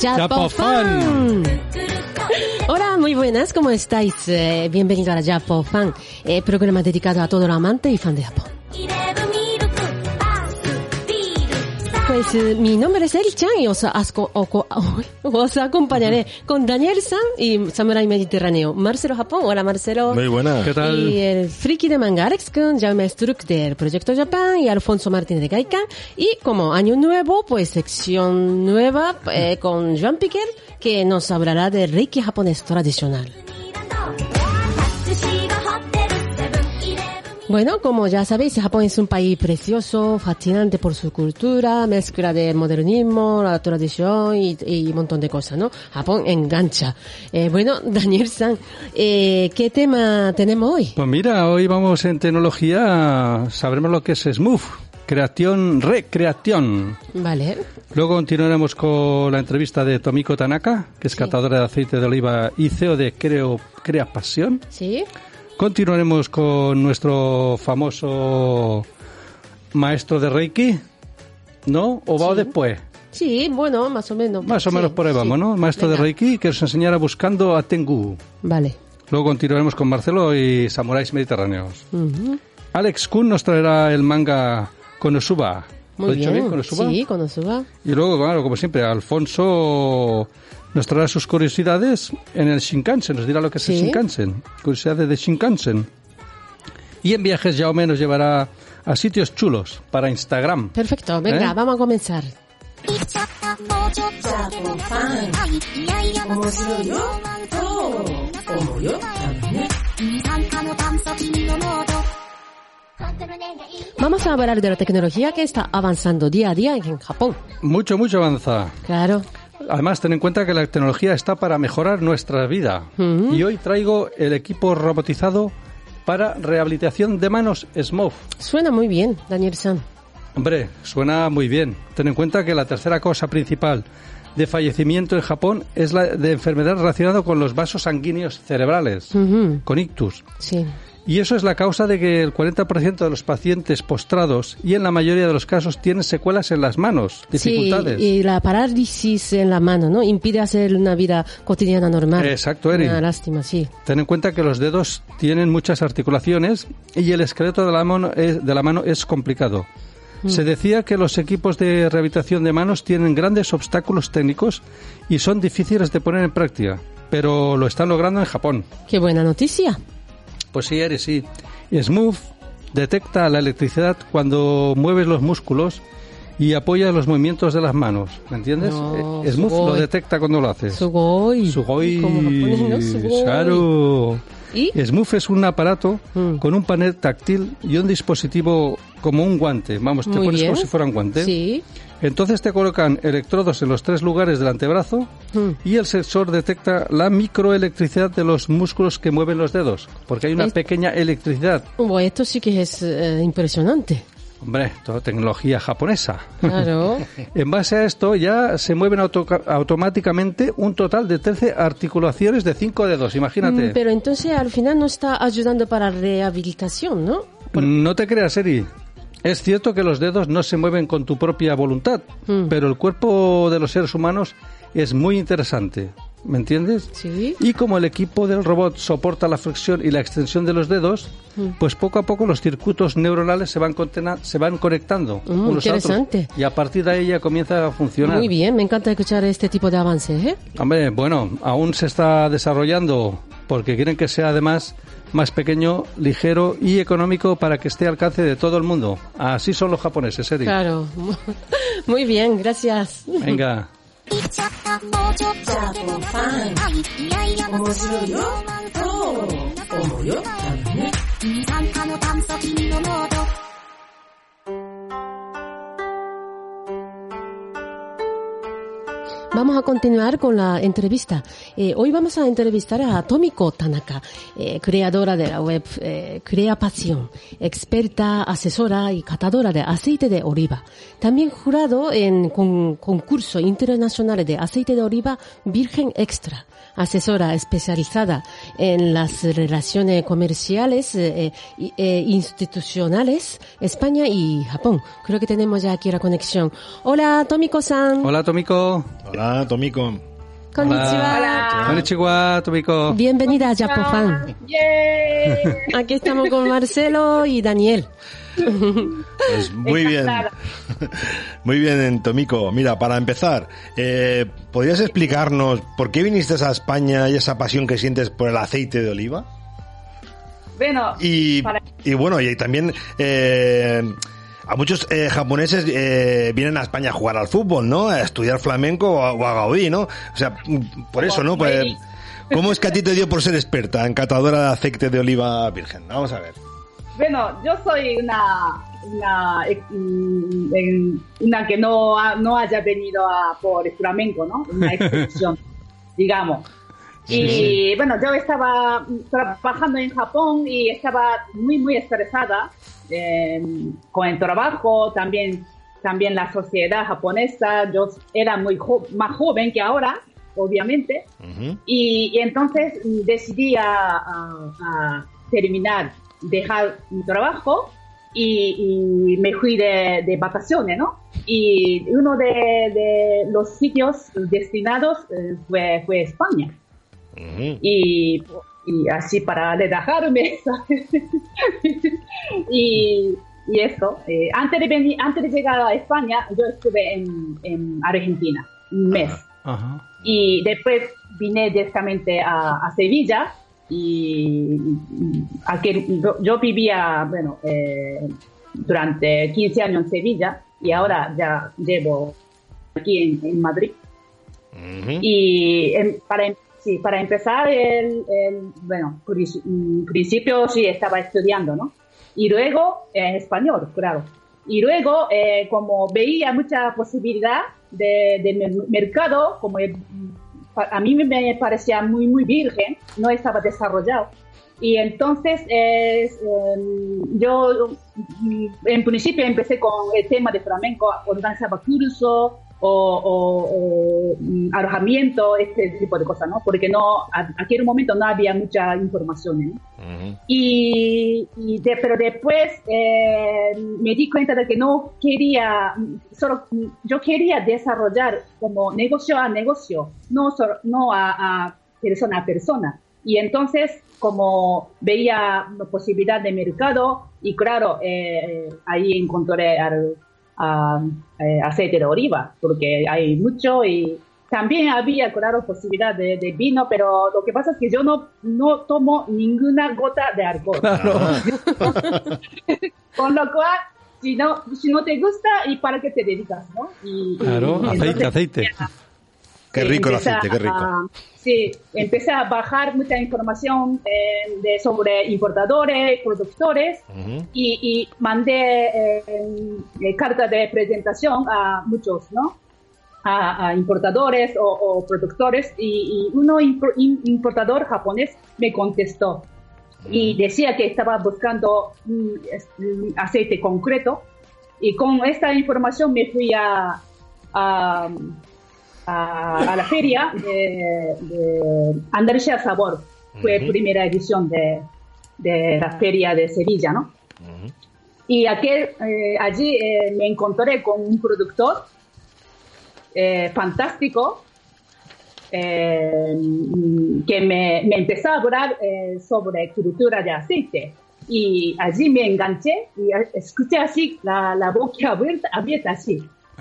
Japofan. Hola, muy buenas, ¿cómo estáis? Eh, bienvenido a la Japofan, eh, programa dedicado a todo el amante y fan de Japón. Pues eh, mi nombre es Eri-chan y os, asco- o- o- os acompañaré con Daniel San y Samurai Mediterráneo. Marcelo Japón, hola Marcelo. Muy buena. ¿Qué tal? Y el friki de manga Alex Kun, Jaume Struck del Proyecto Japan y Alfonso Martínez de Gaikan. Y como año nuevo, pues sección nueva eh, con Joan Piquer, que nos hablará del Reiki japonés tradicional. Bueno, como ya sabéis, Japón es un país precioso, fascinante por su cultura, mezcla de modernismo, la tradición y, y un montón de cosas, ¿no? Japón engancha. Eh, bueno, Daniel San, eh, ¿qué tema tenemos hoy? Pues mira, hoy vamos en tecnología, sabremos lo que es Smooth, creación, recreación. Vale. Luego continuaremos con la entrevista de Tomiko Tanaka, que es Sí. catadora de aceite de oliva y CEO de Creo, Crea Pasión. ¿Sí? Continuaremos con nuestro famoso maestro de Reiki, ¿no? ¿O va Sí. después? Sí, bueno, más o menos. Más o Sí, menos por ahí sí. vamos, ¿no? Maestro de. Reiki que nos enseñará buscando a Tengu. Vale. Luego continuaremos con Marcelo y Samuráis Mediterráneos. Alex Kun nos traerá el manga Konosuba. Muy ¿Lo he dicho bien. bien, Konosuba? Sí, Konosuba. Y luego, claro, como siempre, Alfonso nos traerá sus curiosidades en el Shinkansen, nos dirá lo que es el Sí. Shinkansen, curiosidades de Shinkansen. Y en viajes Jaume nos llevará a sitios chulos para Instagram. Perfecto, venga, ¿Eh? vamos a comenzar. Vamos a hablar de la tecnología que está avanzando día a día en Japón. Mucho, mucho avanza. Claro. Además, ten en cuenta que la tecnología está para mejorar nuestra vida. Y hoy traigo el equipo robotizado para rehabilitación de manos SMOV. Suena muy bien, Daniel San. Hombre, suena muy bien. Ten en cuenta que la tercera causa principal de fallecimiento en Japón es la de enfermedad relacionada con los vasos sanguíneos cerebrales, con ictus. Sí. Y eso es la causa de que el 40% de los pacientes postrados y en la mayoría de los casos tienen secuelas en las manos, dificultades. Sí, y la parálisis en la mano, ¿no? Impide hacer una vida cotidiana normal. Exacto, Eri. Una lástima, sí. Ten en cuenta que los dedos tienen muchas articulaciones y el esqueleto de la mano es, de la mano es complicado. Se decía que los equipos de rehabilitación de manos tienen grandes obstáculos técnicos y son difíciles de poner en práctica, pero lo están logrando en Japón. Qué buena noticia. Pues sí, Eri, sí. Smooth detecta la electricidad cuando mueves los músculos y apoya los movimientos de las manos, ¿me entiendes? No, Eh, Smooth lo detecta cuando lo haces. Sugoi. Sugoi. Claro. ¿Y? Smooth es un aparato Mm. con un panel táctil y un dispositivo como un guante. Vamos, te Muy pones bien. como si fuera un guante. Sí. Entonces te colocan electrodos en los tres lugares del antebrazo Mm. y el sensor detecta la microelectricidad de los músculos que mueven los dedos, porque hay una Es- pequeña electricidad. Bueno, esto sí que es eh, impresionante. Hombre, toda tecnología japonesa. Claro. En base a esto ya se mueven auto- automáticamente un total de 13 articulaciones de 5 dedos, imagínate. Mm, Pero entonces al final no está ayudando para rehabilitación, ¿no? No te creas, Eri. Es cierto que los dedos no se mueven con tu propia voluntad, Mm. pero el cuerpo de los seres humanos es muy interesante. ¿Me entiendes? Sí. Y como el equipo del robot soporta la flexión y la extensión de los dedos, Mm. pues poco a poco los circuitos neuronales se van, se van conectando Mm, unos a otros. interesante. Y a partir de ahí ya comienza a funcionar. Muy bien, me encanta escuchar este tipo de avances, ¿eh? Hombre, bueno, aún se está desarrollando porque quieren que sea además más pequeño, ligero y económico para que esté al alcance de todo el mundo. Así son los japoneses, Eri. Claro. Muy bien, gracias. Venga. 言っちゃった、もうちょっとも。い、面白いよ。と思うよ。ね。Vamos a continuar con la entrevista. Eh, hoy vamos a entrevistar a Tomiko Tanaka, eh, creadora de la web eh, Crea Pasión, experta, asesora y catadora de aceite de oliva. También jurado en con, concurso internacional de aceite de oliva Virgen Extra asesora especializada en las relaciones comerciales e institucionales España y Japón. Creo que tenemos ya aquí la conexión. Hola, Tomiko-san. Hola, Tomiko. Hola, Tomiko. Konnichiwa. Hola. Konnichiwa, Tomiko. Bienvenida a Japofan. Aquí estamos con Marcelo y Daniel. Pues muy bien. Muy bien, Tomiko. Mira, para empezar, eh, ¿podrías explicarnos por qué viniste a España y esa pasión que sientes por el aceite de oliva? Bueno, y, y bueno, y también eh, a muchos eh, japoneses eh, vienen a España a jugar al fútbol, ¿no? A estudiar flamenco o a, o a Gaudí, ¿no? O sea, por eso, ¿no? Pues, ¿Cómo es que a ti te dio por ser experta en catadora de aceite de oliva virgen? Vamos a ver. Bueno, yo soy una, una, una que no, no haya venido a, por el flamenco, ¿no? Una expedición, digamos. Y sí. bueno, yo estaba trabajando en Japón y estaba muy, muy estresada eh, con el trabajo, también, también la sociedad japonesa. Yo era muy jo más joven que ahora, obviamente. Uh -huh. y, y, entonces decidí a, a, a terminar dejar mi trabajo y, y me fui de, de, vacaciones, ¿no? Y uno de, de los sitios destinados eh, fue, fue España. Uh -huh. y, y, así para relajarme, ¿sabes? y, y, eso, eh, antes, de venir, antes de llegar a España, yo estuve en, en Argentina un mes. Uh -huh. Y después vine directamente a, a Sevilla y aquel, yo, vivía, bueno, eh, durante 15 años en Sevilla y ahora ya llevo aquí en, en Madrid. Uh -huh. Y en, para, sí, para empezar, el, el, bueno, principio sí estaba estudiando, ¿no? Y luego eh, español, claro. Y luego, eh, como veía mucha posibilidad de, de mercado, como a mí me parecía muy, muy virgen, no estaba desarrollado. Y entonces eh, yo en principio empecé con el tema de flamenco, organizaba cursos o, o, o, alojamiento, este tipo de cosas, ¿no? Porque no, a, aquel momento no había mucha información, ¿no? Uh -huh. Y, y de, pero después eh, me di cuenta de que no quería, solo yo quería desarrollar como negocio a negocio, no, solo, no a, a persona a persona. Y entonces, como veía la posibilidad de mercado, y claro, eh, ahí encontré al, a, eh, aceite de oliva, porque hay mucho y también había, claro, posibilidad de, de, vino, pero lo que pasa es que yo no, no tomo ninguna gota de alcohol. Claro. Con lo cual, si no, si no te gusta, ¿y para qué te dedicas? ¿no? Y, claro, y, aceite, aceite. Ya, Qué rico el aceite, qué rico. A, sí, empecé a bajar mucha información eh, de, sobre importadores, productores uh -huh. y, y, mandé eh, eh, cartas de presentación a muchos, ¿no? A, a importadores o, o productores y, y, uno importador japonés me contestó uh -huh. y decía que estaba buscando un, un aceite concreto y con esta información me fui a, a a, a la feria de, de Andalucía Sabor. Fue uh -huh. primera edición de, de, la feria de Sevilla, ¿no? Uh -huh. Y aquel, eh, allí eh, me encontré con un productor eh, fantástico eh, que me, me, empezó a hablar eh, sobre cultura de aceite. Y allí me enganché y escuché así la, la boca abierta, abierta así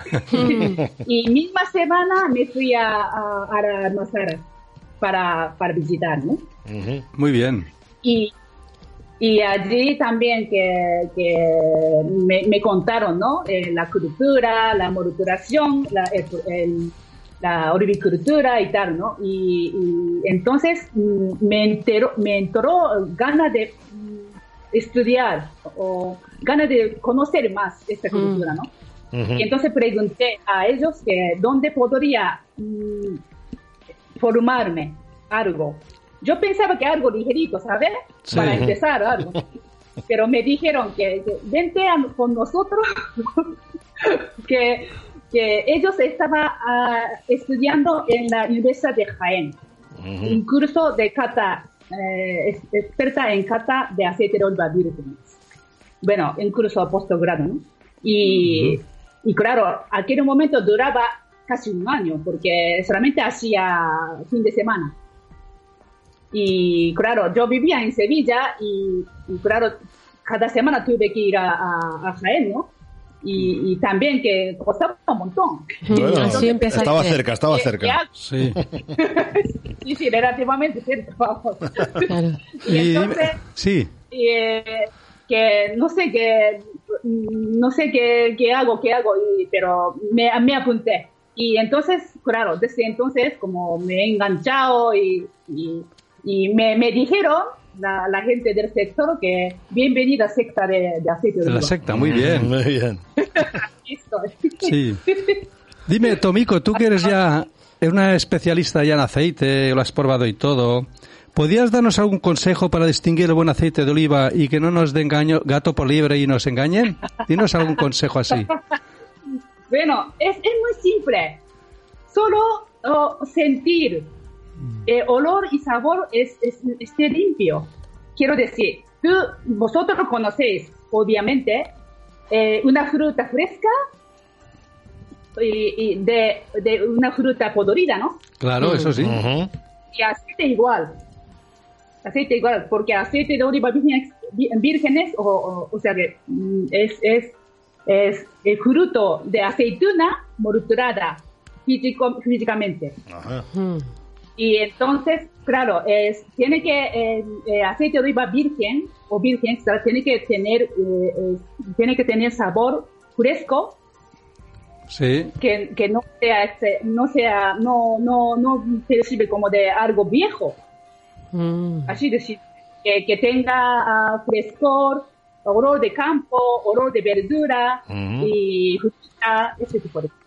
y misma semana me fui a, a, para, para visitar, ¿no? Uh -huh. Muy bien. Y, y allí también que, que me, me, contaron, ¿no? Eh, la cultura, la modulación, la, el, el, la olivicultura y tal, ¿no? Y, entonces mm, me enteró, me entró ganas de mm, estudiar o ganas de conocer más esta cultura, ¿no? Y entonces pregunté a ellos que dónde podría formarme algo. Yo pensaba que algo ligerito, ¿sabes? Para empezar algo. Pero me dijeron que, vente con nosotros, que, que ellos estaban ah, estudiando en la Universidad de Jaén, un curso de cata, eh, experta en cata de aceite de oliva virgen. Bueno, un curso postgrado, ¿no? Y, y claro, aquel momento duraba casi un año, porque solamente hacía fin de semana. Y claro, yo vivía en Sevilla y, claro, cada semana tuve que ir a, a, Jaén, ¿no? Y, también que costaba un montón. Bueno, estaba cerca, estaba cerca. Sí. sí, sí, relativamente cerca. Claro. Y, entonces, sí. Eh, que no sé qué, no sé qué, qué hago, qué hago, pero me, me apunté. Y entonces, claro, desde entonces como me he enganchado y, y, me, me, dijeron la, la, gente del sector que bienvenida secta de, de aceite de La secta, muy bien. Muy bien. sí. Dime, Tomico, tú que eres ya una especialista ya en aceite, lo has probado y todo. ¿Podrías darnos algún consejo para distinguir el buen aceite de oliva y que no nos den gato por libre y nos engañen? Dinos algún consejo así. Bueno, es, es muy simple. Solo oh, sentir el olor y sabor es, es, esté limpio. Quiero decir, tú, vosotros conocéis, obviamente, eh, una fruta fresca y, de, de, una fruta podrida, ¿no? Claro, eso sí. Y aceite igual. Aceite igual, porque aceite de oliva vírgenes, o, o, sea que mm, es, es es el fruto de aceituna morturada físico, físicamente. Y entonces, claro, es, tiene que, el, aceite de oliva virgen o virgen, tiene que tener, eh, tiene que tener sabor fresco. Sí. Que, que no sea, este, no sea, no, no, no percibe como de algo viejo. Hmm. Así decir, que, que tenga ah, frescor, olor de campo, olor de verdura y fruta, ese tipo de cosas.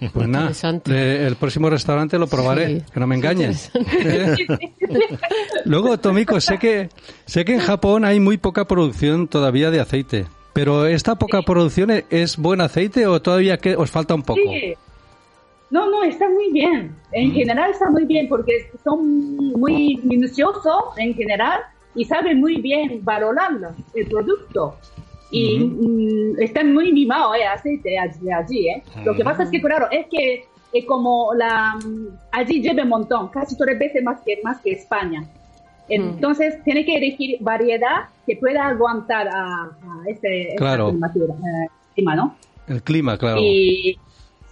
Pues nada, el próximo restaurante lo probaré, que no me engañes. Luego, Tomiko, sé que, sé que en Japón hay muy poca producción todavía de aceite, pero ¿esta poca producción es buen aceite o todavía que os falta un poco? Sí. No, no, está muy bien. En general está muy bien porque son muy minuciosos en general y saben muy bien valorarlo, el producto. Y mm, están muy mimados, eh, aceite allí, allí eh. Lo que pasa es que, claro, es que es como la, mm, allí lleva un montón, casi tres veces más que, más que España. Entonces, tiene que elegir variedad que pueda aguantar a, este, claro. eh, clima, ¿no? El clima, claro. Y,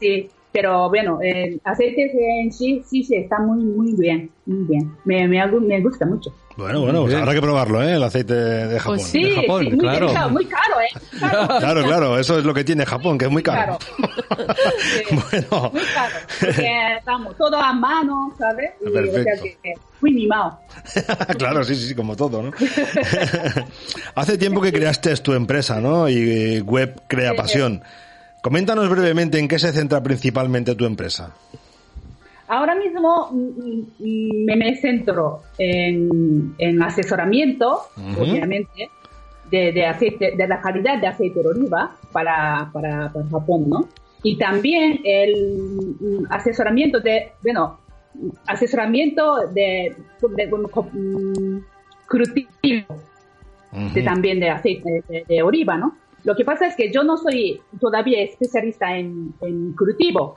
sí, pero bueno, el aceite en sí, sí, sí, está muy, muy bien, muy bien. Me, me, me gusta mucho. Bueno, bueno, pues habrá que probarlo, ¿eh? El aceite de Japón. Pues sí, Japón, sí, muy, claro. muy caro, ¿eh? Claro. claro, eso es lo que tiene Japón, que es muy caro. bueno. Muy caro, porque estamos todo a mano, ¿sabes? Y, Perfecto. que, muy mimado. claro, sí, sí, como todo, ¿no? Hace tiempo que creaste tu empresa, ¿no? Y Web Crea Pasión. Coméntanos brevemente en qué se centra principalmente tu empresa. Ahora mismo mm, mm, me, centro en, asesoramiento, obviamente, de, aceite, de la calidad de aceite de oliva para, para, Japón, ¿no? Y también el mm, asesoramiento de, bueno, asesoramiento de, de, de también de aceite de, oliva, ¿no? Lo que pasa es que yo no soy todavía especialista en, en cultivo,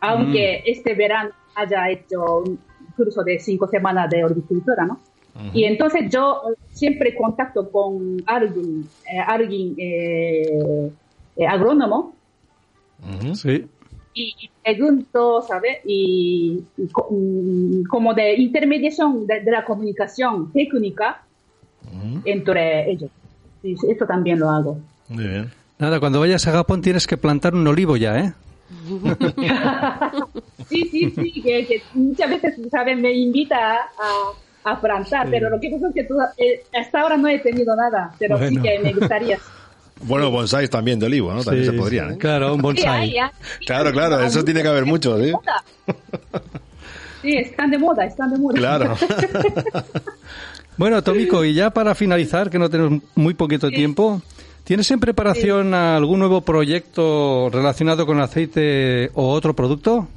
aunque este verano haya hecho un curso de cinco semanas de horticultura, ¿no? Y entonces yo siempre contacto con alguien, eh, alguien eh, eh, agrónomo. Sí. Y, pregunto, ¿sabes? Y, mm, como de intermediación de, la comunicación técnica entre ellos. Y eso también lo hago. Muy bien. Nada, cuando vayas a Japón tienes que plantar un olivo ya, ¿eh? sí, sí, sí, que, muchas veces, ¿sabes? Me invita a, a plantar, pero lo que pasa es que eh, hasta ahora no he tenido nada, pero sí que me gustaría. Bueno, bonsáis también de olivo, ¿no? También se podrían, ¿eh? Claro, un bonsai. claro, claro, eso tiene que haber mucho, ¿sí? Sí, están de moda, están de moda. Claro. bueno, Tomico, y ya para finalizar, que no tenemos muy poquito tiempo, ¿tienes en preparación algún nuevo proyecto relacionado con aceite o otro producto?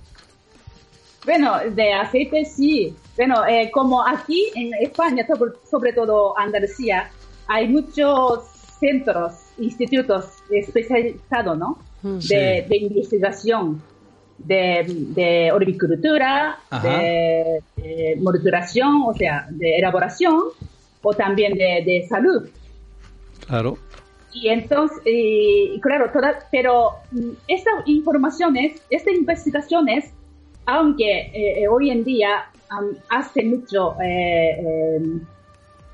Bueno, de aceite sí. Bueno, eh, como aquí en España, sobre, todo Andalucía, hay muchos centros, institutos especializados, ¿no? Mm. De, de investigación de, de horticultura, de, de, o sea, de elaboración, o también de, de salud. Claro. Y entonces, y, claro, toda, pero mm, estas informaciones, estas investigaciones, aunque eh, eh, hoy en día hace mucho eh,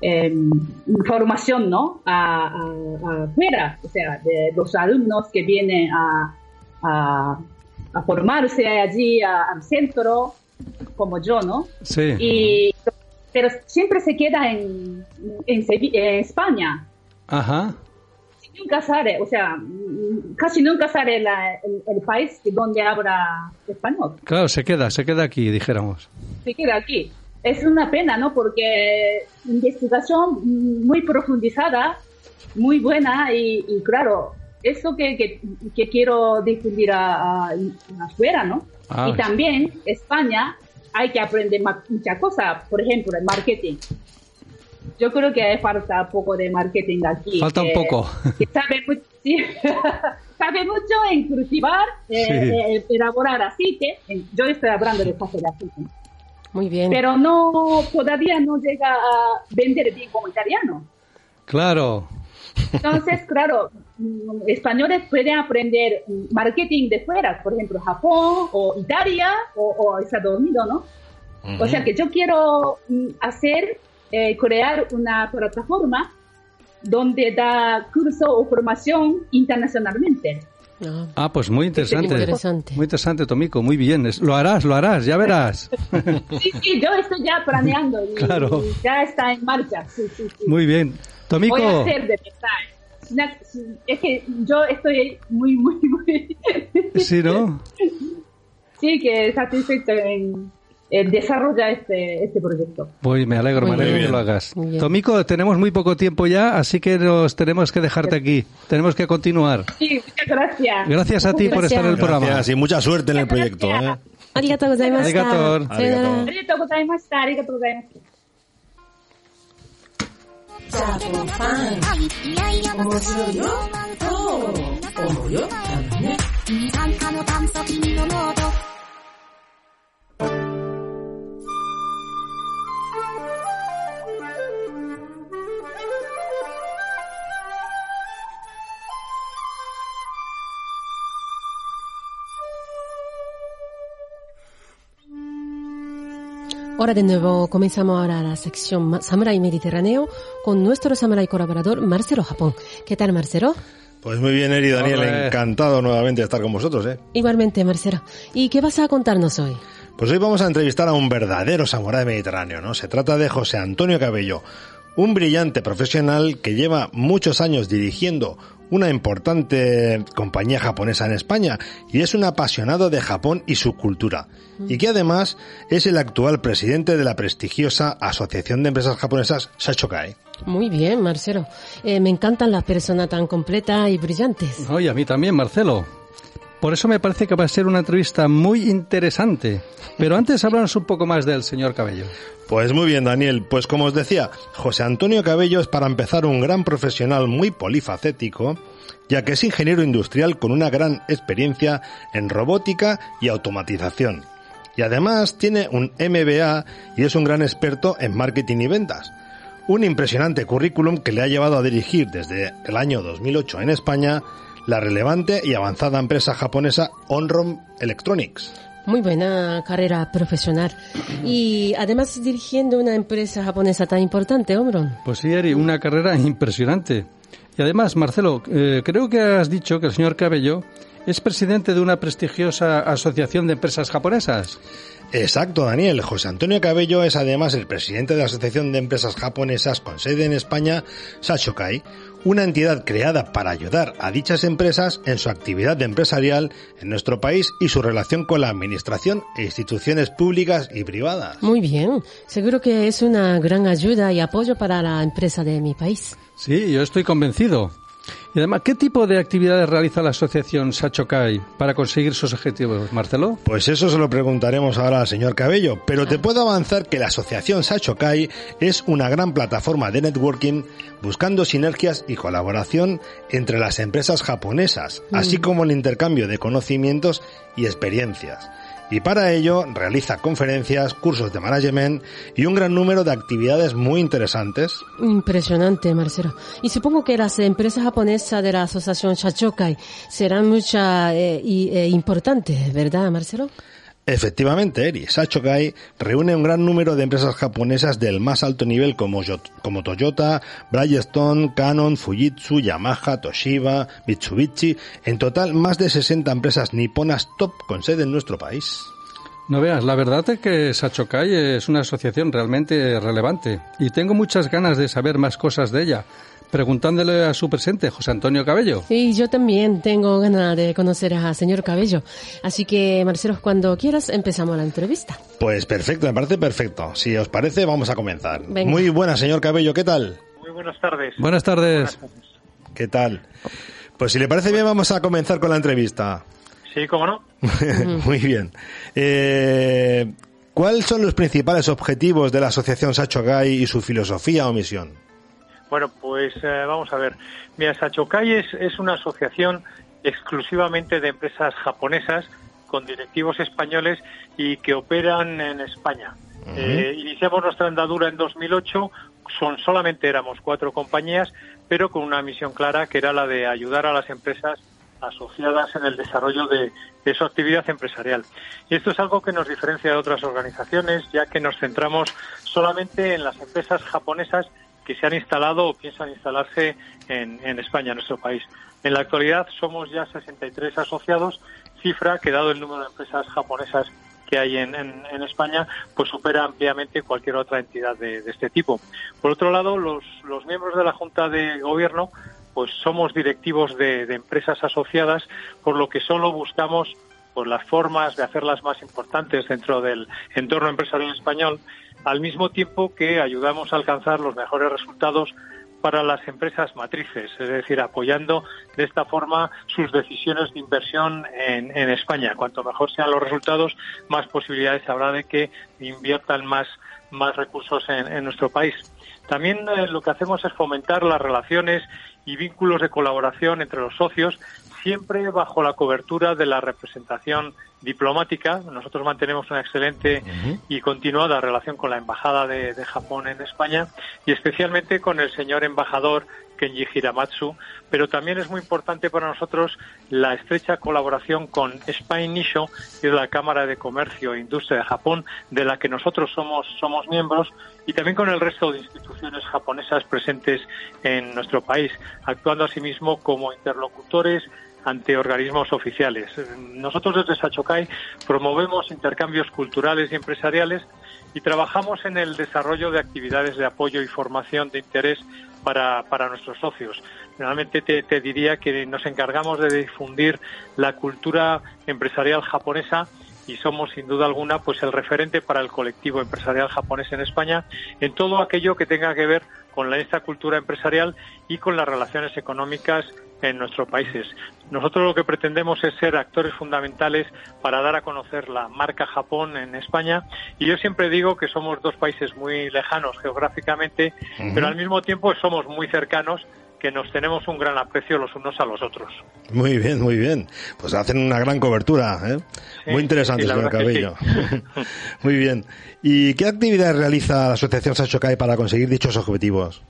em, información, ¿no? afuera, o sea, de los alumnos que vienen a a formarse allí al centro, como yo, ¿no? Sí. Y, pero siempre se queda en, en, España. Ajá. Nunca sale, o sea, casi nunca sale el, país donde habla español. Claro, se queda, se queda aquí, dijéramos. Se queda aquí. Es una pena, ¿no? Porque investigación muy profundizada, muy buena y claro, eso que, que, quiero difundir a, afuera, ¿no? Ah, y también España hay que aprender muchas cosas, por ejemplo, el marketing. Yo creo que falta poco de marketing aquí. Falta un poco. sabe, mucho, en cultivar, eh, eh, elaborar aceite. Yo estoy hablando de café de aceite. Muy bien. Pero no, todavía no llega a vender bien como italiano. Claro. Entonces, claro, mm, españoles pueden aprender marketing de fuera, por ejemplo, Japón o Italia o, Estados Unidos, ¿no? O sea que yo quiero mm, hacer, eh, crear una plataforma donde da curso o formación internacionalmente. Ah, ah pues muy interesante. Muy interesante. Muy interesante, Tomico. Muy bien. Lo harás, lo harás, ya verás. sí, sí, yo estoy ya planeando. Y, claro. ya está en marcha. Sí, sí, muy bien. Tomico. Voy a hacer de verdad. Es que yo estoy muy, muy, muy. Sí, ¿no? sí, que satisfecho en, desarrollar este, este proyecto. Pues me alegro, me alegro que lo hagas. Tomico, tenemos muy poco tiempo ya, así que nos tenemos que dejarte aquí. Tenemos que continuar. Sí, muchas gracias. Gracias a ti por estar en el programa. Gracias y mucha suerte en el proyecto. ¿eh? Arigatou gozaimashita. Arigatou. Arigatou gozaimashita. Arigatou gozaimashita. ジャポンファン面白いよと思うよ多分ね参加の探査機のノー Ahora de nuevo comenzamos ahora la sección Samurai Mediterráneo con nuestro samurai colaborador Marcelo Japón. ¿Qué tal, Marcelo? Pues muy bien, Eri Daniel, encantado nuevamente de estar con vosotros, ¿eh? Igualmente, Marcelo. ¿Y qué vas a contarnos hoy? Pues hoy vamos a entrevistar a un verdadero samurái mediterráneo, ¿no? Se trata de José Antonio Cabello, un brillante profesional que lleva muchos años dirigiendo una importante compañía japonesa en España y es un apasionado de Japón y su cultura. Y que además es el actual presidente de la prestigiosa Asociación de Empresas Japonesas Sachokai. Muy bien, Marcelo. Eh, me encantan las personas tan completas y brillantes. Oye, a mí también, Marcelo. Por eso me parece que va a ser una entrevista muy interesante. Pero antes háblanos un poco más del señor Cabello. Pues muy bien, Daniel. Pues como os decía, José Antonio Cabello es para empezar un gran profesional muy polifacético, ya que es ingeniero industrial con una gran experiencia en robótica y automatización. Y además tiene un MBA y es un gran experto en marketing y ventas. Un impresionante currículum que le ha llevado a dirigir desde el año 2008 en España la relevante y avanzada empresa japonesa Onrom Electronics. Muy buena carrera profesional. Y además dirigiendo una empresa japonesa tan importante, Omron. Pues sí, Eri, una carrera impresionante. Y además, Marcelo, eh, creo que has dicho que el señor Cabello es presidente de una prestigiosa asociación de empresas japonesas. Exacto, Daniel. José Antonio Cabello es además el presidente de la Asociación de Empresas Japonesas con sede en España, Sachokai, una entidad creada para ayudar a dichas empresas en su actividad empresarial en nuestro país y su relación con la administración e instituciones públicas y privadas. Muy bien, seguro que es una gran ayuda y apoyo para la empresa de mi país. Sí, yo estoy convencido. Y además, ¿qué tipo de actividades realiza la asociación Sachokai para conseguir sus objetivos, Marcelo? Pues eso se lo preguntaremos ahora al señor Cabello, pero te puedo avanzar que la asociación Sachokai es una gran plataforma de networking buscando sinergias y colaboración entre las empresas japonesas, así mm. como el intercambio de conocimientos y experiencias y para ello realiza conferencias, cursos de management y un gran número de actividades muy interesantes. Impresionante, Marcelo. Y supongo que las empresas japonesas de la asociación Shachokai serán muchas eh, y eh, importantes, ¿verdad, Marcelo? Efectivamente, Eri, Sachokai reúne un gran número de empresas japonesas del más alto nivel como, como Toyota, Bridgestone, Canon, Fujitsu, Yamaha, Toshiba, Mitsubishi, en total más de 60 empresas niponas top con sede en nuestro país. No veas, la verdad es que Sachokai es una asociación realmente relevante y tengo muchas ganas de saber más cosas de ella preguntándole a su presente, José Antonio Cabello. Sí, yo también tengo ganas de conocer a señor Cabello. Así que, Marcelo, cuando quieras, empezamos la entrevista. Pues perfecto, me parece perfecto. Si os parece, vamos a comenzar. Muy buenas, señor Cabello, ¿qué tal? Muy buenas tardes. Buenas tardes. ¿Qué tal? Pues si le parece bien, vamos a comenzar con la entrevista. Sí, cómo no. Muy bien. Eh, ¿Cuáles son los principales objetivos de la Asociación Sacho Gay y su filosofía o misión? Bueno, pues eh, vamos a ver. Mira, Sachokai es, es una asociación exclusivamente de empresas japonesas con directivos españoles y que operan en España. Eh, iniciamos nuestra andadura en 2008, son solamente éramos cuatro compañías, pero con una misión clara que era la de ayudar a las empresas asociadas en el desarrollo de, de, su actividad empresarial. Y esto es algo que nos diferencia de otras organizaciones, ya que nos centramos solamente en las empresas japonesas que se han instalado o piensan instalarse en, España, en nuestro país. En la actualidad somos ya 63 asociados, cifra que dado el número de empresas japonesas que hay en, España, pues supera ampliamente cualquier otra entidad de, este tipo. Por otro lado, los, miembros de la Junta de Gobierno, pues somos directivos de, de empresas asociadas, por lo que solo buscamos pues, las formas de hacerlas más importantes dentro del entorno empresarial español al mismo tiempo que ayudamos a alcanzar los mejores resultados para las empresas matrices, es decir, apoyando de esta forma sus decisiones de inversión en, España. Cuanto mejor sean los resultados, más posibilidades habrá de que inviertan más, más recursos en, en nuestro país. También eh, lo que hacemos es fomentar las relaciones y vínculos de colaboración entre los socios, siempre bajo la cobertura de la representación diplomática. Nosotros mantenemos una excelente y continuada relación con la Embajada de, de, Japón en España y especialmente con el señor embajador Kenji Hiramatsu, pero también es muy importante para nosotros la estrecha colaboración con Spain Nisho, que es la Cámara de Comercio e Industria de Japón, de la que nosotros somos, somos miembros, y también con el resto de instituciones japonesas presentes en nuestro país, actuando asimismo como interlocutores ante organismos oficiales. Nosotros desde Sachokai promovemos intercambios culturales y empresariales y trabajamos en el desarrollo de actividades de apoyo y formación de interés para, para nuestros socios. Realmente te, te diría que nos encargamos de difundir la cultura empresarial japonesa y somos sin duda alguna pues el referente para el colectivo empresarial japonés en España en todo aquello que tenga que ver con esta cultura empresarial y con las relaciones económicas en nuestros países. Nosotros lo que pretendemos es ser actores fundamentales para dar a conocer la marca Japón en España y yo siempre digo que somos dos países muy lejanos geográficamente, uh -huh. pero al mismo tiempo somos muy cercanos que nos tenemos un gran aprecio los unos a los otros. Muy bien, muy bien. Pues hacen una gran cobertura, ¿eh? Sí, muy interesante, sí, señor Cabello. Sí. muy bien. ¿Y qué actividades realiza la Asociación Sachokai para conseguir dichos objetivos?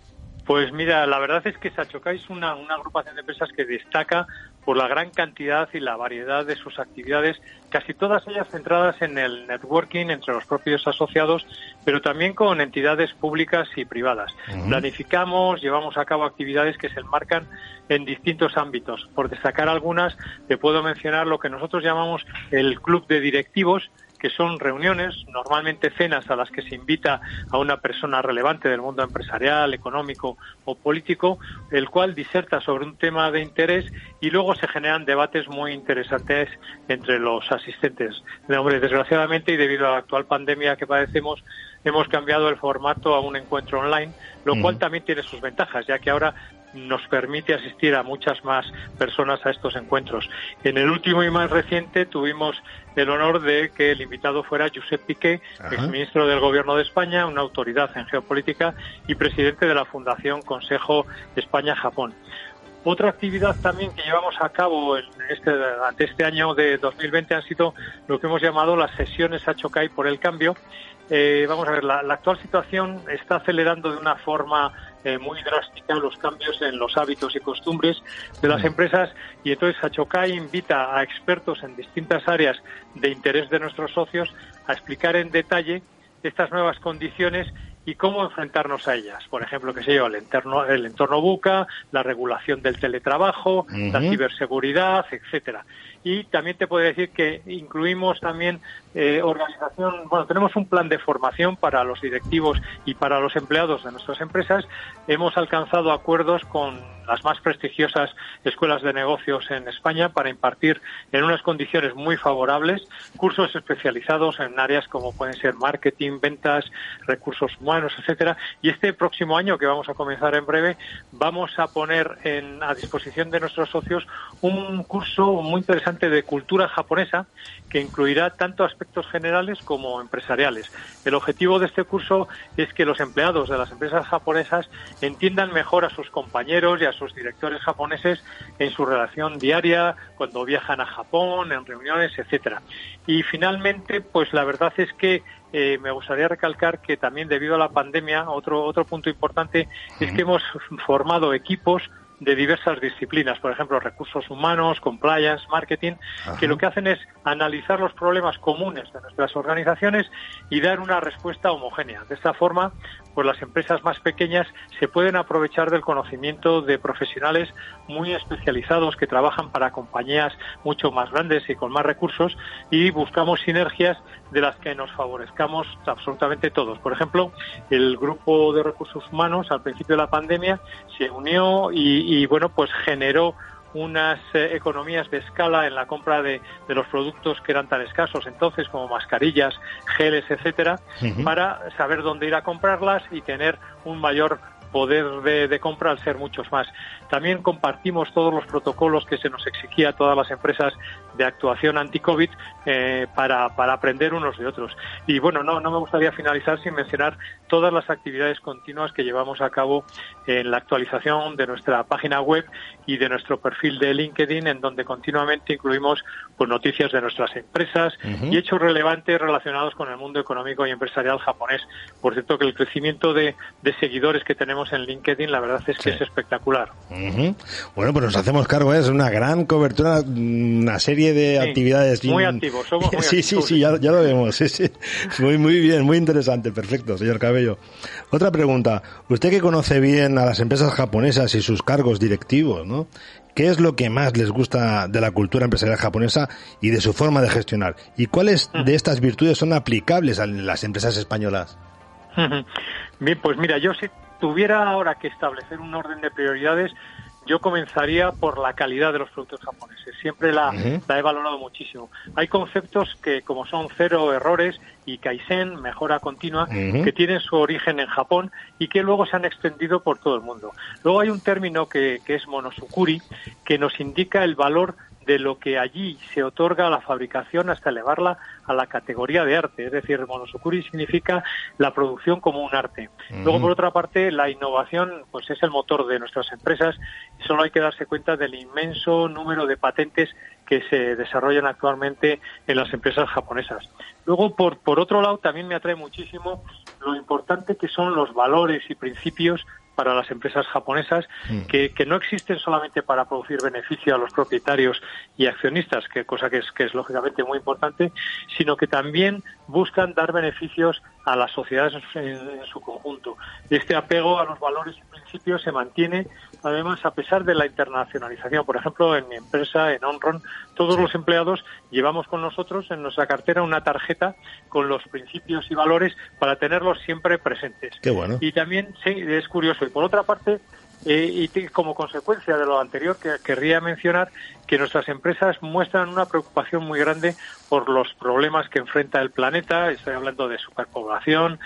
Pues mira, la verdad es que Sachokai es una, una agrupación de empresas que destaca por la gran cantidad y la variedad de sus actividades, casi todas ellas centradas en el networking entre los propios asociados, pero también con entidades públicas y privadas. Planificamos, llevamos a cabo actividades que se enmarcan en distintos ámbitos. Por destacar algunas, te puedo mencionar lo que nosotros llamamos el Club de Directivos, que son reuniones, normalmente cenas a las que se invita a una persona relevante del mundo empresarial, económico o político, el cual diserta sobre un tema de interés y luego se generan debates muy interesantes entre los asistentes. Hombre, desgraciadamente y debido a la actual pandemia que padecemos, hemos cambiado el formato a un encuentro online, lo cual también tiene sus ventajas, ya que ahora nos permite asistir a muchas más personas a estos encuentros. En el último y más reciente tuvimos el honor de que el invitado fuera Josep Piqué, exministro del Gobierno de España, una autoridad en geopolítica y presidente de la Fundación Consejo España-Japón. Otra actividad también que llevamos a cabo en este, ante este año de 2020 han sido lo que hemos llamado las sesiones Chocay por el cambio. Eh, vamos a ver, la, actual situación está acelerando de una forma eh, muy drástica los cambios en los hábitos y costumbres de las empresas y entonces Achocay invita a expertos en distintas áreas de interés de nuestros socios a explicar en detalle estas nuevas condiciones y cómo enfrentarnos a ellas. Por ejemplo, que sé yo, el entorno, el entorno buca, la regulación del teletrabajo, la ciberseguridad, etcétera. Y también te puedo decir que incluimos también eh, organización, bueno, tenemos un plan de formación para los directivos y para los empleados de nuestras empresas. Hemos alcanzado acuerdos con las más prestigiosas escuelas de negocios en España para impartir en unas condiciones muy favorables cursos especializados en áreas como pueden ser marketing, ventas, recursos humanos, etcétera. Y este próximo año que vamos a comenzar en breve, vamos a poner a disposición de nuestros socios un curso muy interesante de cultura japonesa que incluirá tanto aspectos generales como empresariales. El objetivo de este curso es que los empleados de las empresas japonesas entiendan mejor a sus compañeros y a sus directores japoneses en su relación diaria, cuando viajan a Japón, en reuniones, etcétera. Y finalmente, pues la verdad es que eh, me gustaría recalcar que también debido a la pandemia, otro, otro punto importante es que hemos formado equipos de diversas disciplinas, por ejemplo, recursos humanos, compliance, marketing, que lo que hacen es analizar los problemas comunes de nuestras organizaciones y dar una respuesta homogénea. De esta forma, pues las empresas más pequeñas se pueden aprovechar del conocimiento de profesionales muy especializados que trabajan para compañías mucho más grandes y con más recursos y buscamos sinergias de las que nos favorezcamos absolutamente todos. Por ejemplo, el grupo de recursos humanos al principio de la pandemia se unió y, bueno, pues generó unas eh, economías de escala en la compra de, los productos que eran tan escasos entonces como mascarillas, geles, etcétera, para saber dónde ir a comprarlas y tener un mayor poder de, compra al ser muchos más. También compartimos todos los protocolos que se nos exigía a todas las empresas de actuación anti-COVID eh, para, para aprender unos de otros. Y bueno, no, no me gustaría finalizar sin mencionar todas las actividades continuas que llevamos a cabo en la actualización de nuestra página web y de nuestro perfil de LinkedIn, en donde continuamente incluimos pues, noticias de nuestras empresas y hechos relevantes relacionados con el mundo económico y empresarial japonés. Por cierto, que el crecimiento de, de seguidores que tenemos en LinkedIn, la verdad es que es espectacular. Bueno, pues nos hacemos cargo, ¿eh? es una gran cobertura, una serie de actividades. Muy activos, somos muy Sí, sí, sí, ya, lo vemos. Muy, muy bien, muy interesante, perfecto, señor Cabello. Otra pregunta, usted que conoce bien a las empresas japonesas y sus cargos directivos, ¿no? ¿Qué es lo que más les gusta de la cultura empresarial japonesa y de su forma de gestionar? ¿Y cuáles de estas virtudes son aplicables a las empresas españolas? Bien, pues mira, yo sí tuviera ahora que establecer un orden de prioridades, yo comenzaría por la calidad de los productos japoneses. Siempre la, he valorado muchísimo. Hay conceptos que, como son cero errores y Kaizen, mejora continua, que tienen su origen en Japón y que luego se han extendido por todo el mundo. Luego hay un término que, que es monosukuri, que nos indica el valor de lo que allí se otorga a la fabricación hasta elevarla a la categoría de arte. Es decir, monosukuri significa la producción como un arte. Luego, por otra parte, la innovación pues es el motor de nuestras empresas solo hay que darse cuenta del inmenso número de patentes que se desarrollan actualmente en las empresas japonesas. Luego, por, por otro lado, también me atrae muchísimo lo importante que son los valores y principios para las empresas japonesas mm. que, que, no existen solamente para producir beneficio a los propietarios y accionistas, que cosa que es, que es lógicamente muy importante, sino que también buscan dar beneficios a las sociedades en, su conjunto. Este apego a los valores y principios se mantiene, además, a pesar de la internacionalización. Por ejemplo, en mi empresa, en Onron, todos los empleados llevamos con nosotros en nuestra cartera una tarjeta con los principios y valores para tenerlos siempre presentes. Qué bueno. Y también sí, es curioso. Y por otra parte, eh, y como consecuencia de lo anterior, que, querría mencionar que nuestras empresas muestran una preocupación muy grande por los problemas que enfrenta el planeta. Estoy hablando de superpoblación,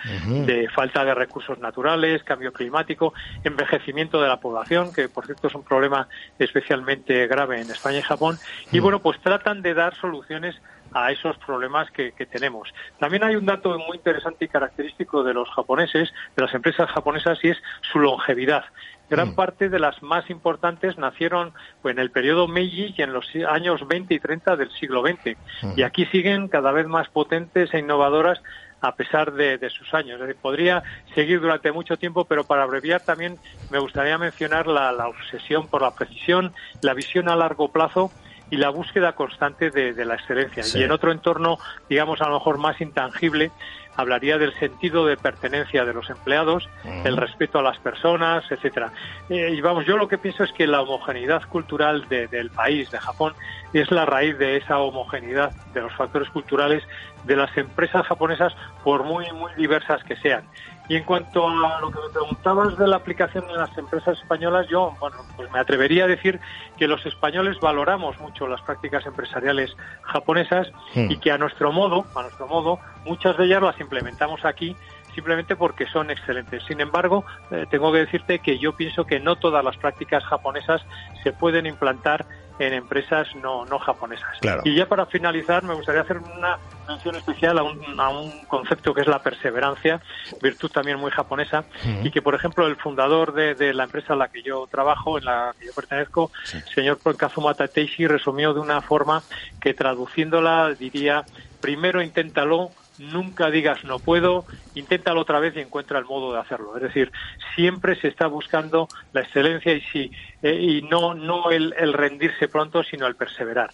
de falta de recursos naturales, cambio climático, envejecimiento de la población, que por cierto es un problema especialmente grave en España y Japón. Y bueno, pues tratan de dar soluciones a esos problemas que, tenemos. También hay un dato muy interesante y característico de los japoneses, de las empresas japonesas, y es su longevidad. Gran mm. parte de las más importantes nacieron pues, en el periodo Meiji y en los años 20 y 30 del siglo XX. Mm. Y aquí siguen cada vez más potentes e innovadoras a pesar de, sus años. podría seguir durante mucho tiempo, pero para abreviar también me gustaría mencionar la, la obsesión por la precisión, la visión a largo plazo y la búsqueda constante de, la excelencia. Y en otro entorno, digamos, a lo mejor más intangible, hablaría del sentido de pertenencia de los empleados, el respeto a las personas, etcétera. Eh, y vamos, yo lo que pienso es que la homogeneidad cultural del país, de Japón, es la raíz de esa homogeneidad de los factores culturales de las empresas japonesas, por muy, muy diversas que sean. Y en cuanto a lo que me preguntabas de la aplicación en las empresas españolas, yo bueno, pues me atrevería a decir que los españoles valoramos mucho las prácticas empresariales japonesas y que a nuestro modo, a nuestro modo, muchas de ellas las implementamos aquí simplemente porque son excelentes. Sin embargo, eh, tengo que decirte que yo pienso que no todas las prácticas japonesas se pueden implantar en empresas no, no japonesas. Y ya para finalizar, me gustaría hacer una mención especial a un, a un concepto que es la perseverancia, virtud también muy japonesa, y que, por ejemplo, el fundador de, de, la empresa en la que yo trabajo, en la que yo pertenezco, el señor Kazuma Tateishi, resumió de una forma que traduciéndola diría, primero inténtalo, nunca digas no puedo, inténtalo otra vez y encuentra el modo de hacerlo. Es decir, siempre se está buscando la excelencia y, sí, eh, y no, no el, rendirse pronto, sino el perseverar.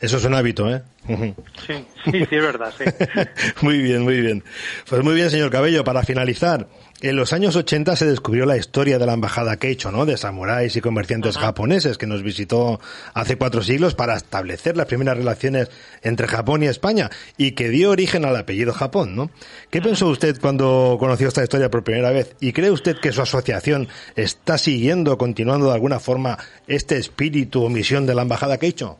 Eso es un hábito, ¿eh? sí, sí, sí, es verdad, sí. muy bien, muy bien. Pues muy bien, señor Cabello, para finalizar, en los años 80 se descubrió la historia de la embajada Keicho, ¿no? De samuráis y comerciantes japoneses que nos visitó hace cuatro siglos para establecer las primeras relaciones entre Japón y España y que dio origen al apellido Japón, ¿no? ¿Qué pensó usted cuando conoció esta historia por primera vez? ¿Y cree usted que su asociación está siguiendo, continuando de alguna forma este espíritu o misión de la embajada Keicho?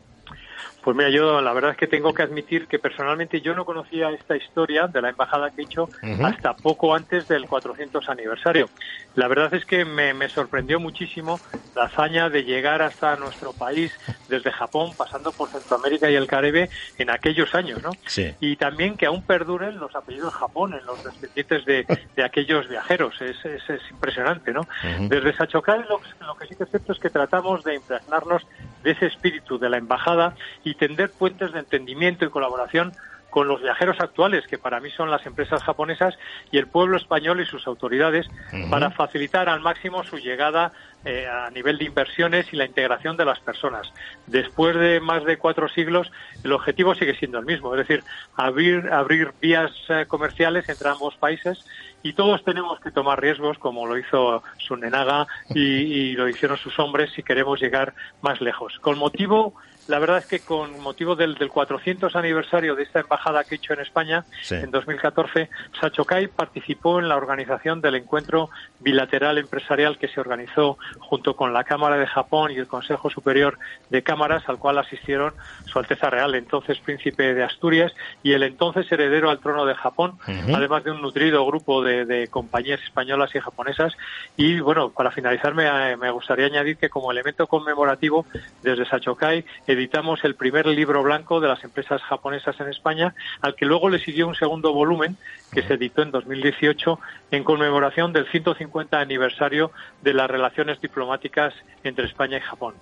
Pues mira, yo la verdad es que tengo que admitir que personalmente yo no conocía esta historia de la embajada que he hecho hasta poco antes del 400 aniversario. La verdad es que me, sorprendió muchísimo la hazaña de llegar hasta nuestro país desde Japón, pasando por Centroamérica y el Caribe en aquellos años, ¿no? Sí. Y también que aún perduren los apellidos Japón en los descendientes de, aquellos viajeros. Es, es, impresionante, ¿no? Desde Sachokai lo, lo que sí que es cierto es que tratamos de impregnarnos de ese espíritu de la embajada y tender puentes de entendimiento y colaboración con los viajeros actuales, que para mí son las empresas japonesas y el pueblo español y sus autoridades, para facilitar al máximo su llegada eh, a nivel de inversiones y la integración de las personas. Después de más de cuatro siglos, el objetivo sigue siendo el mismo, es decir, abrir, abrir vías eh, comerciales entre ambos países y todos tenemos que tomar riesgos como lo hizo Sunenaga y, y lo hicieron sus hombres si queremos llegar más lejos. Con motivo la verdad es que con motivo del, del 400 aniversario de esta embajada que he hecho en España, en 2014, Sachokai participó en la organización del encuentro bilateral empresarial que se organizó junto con la Cámara de Japón y el Consejo Superior de Cámaras, al cual asistieron Su Alteza Real, entonces príncipe de Asturias, y el entonces heredero al trono de Japón, además de un nutrido grupo de, compañías españolas y japonesas. Y bueno, para finalizar, me, me gustaría añadir que como elemento conmemorativo, desde Sachokai, editamos el primer libro blanco de las empresas japonesas en España, al que luego le siguió un segundo volumen que se editó en 2018 en conmemoración del 150 aniversario de las relaciones diplomáticas entre España y Japón.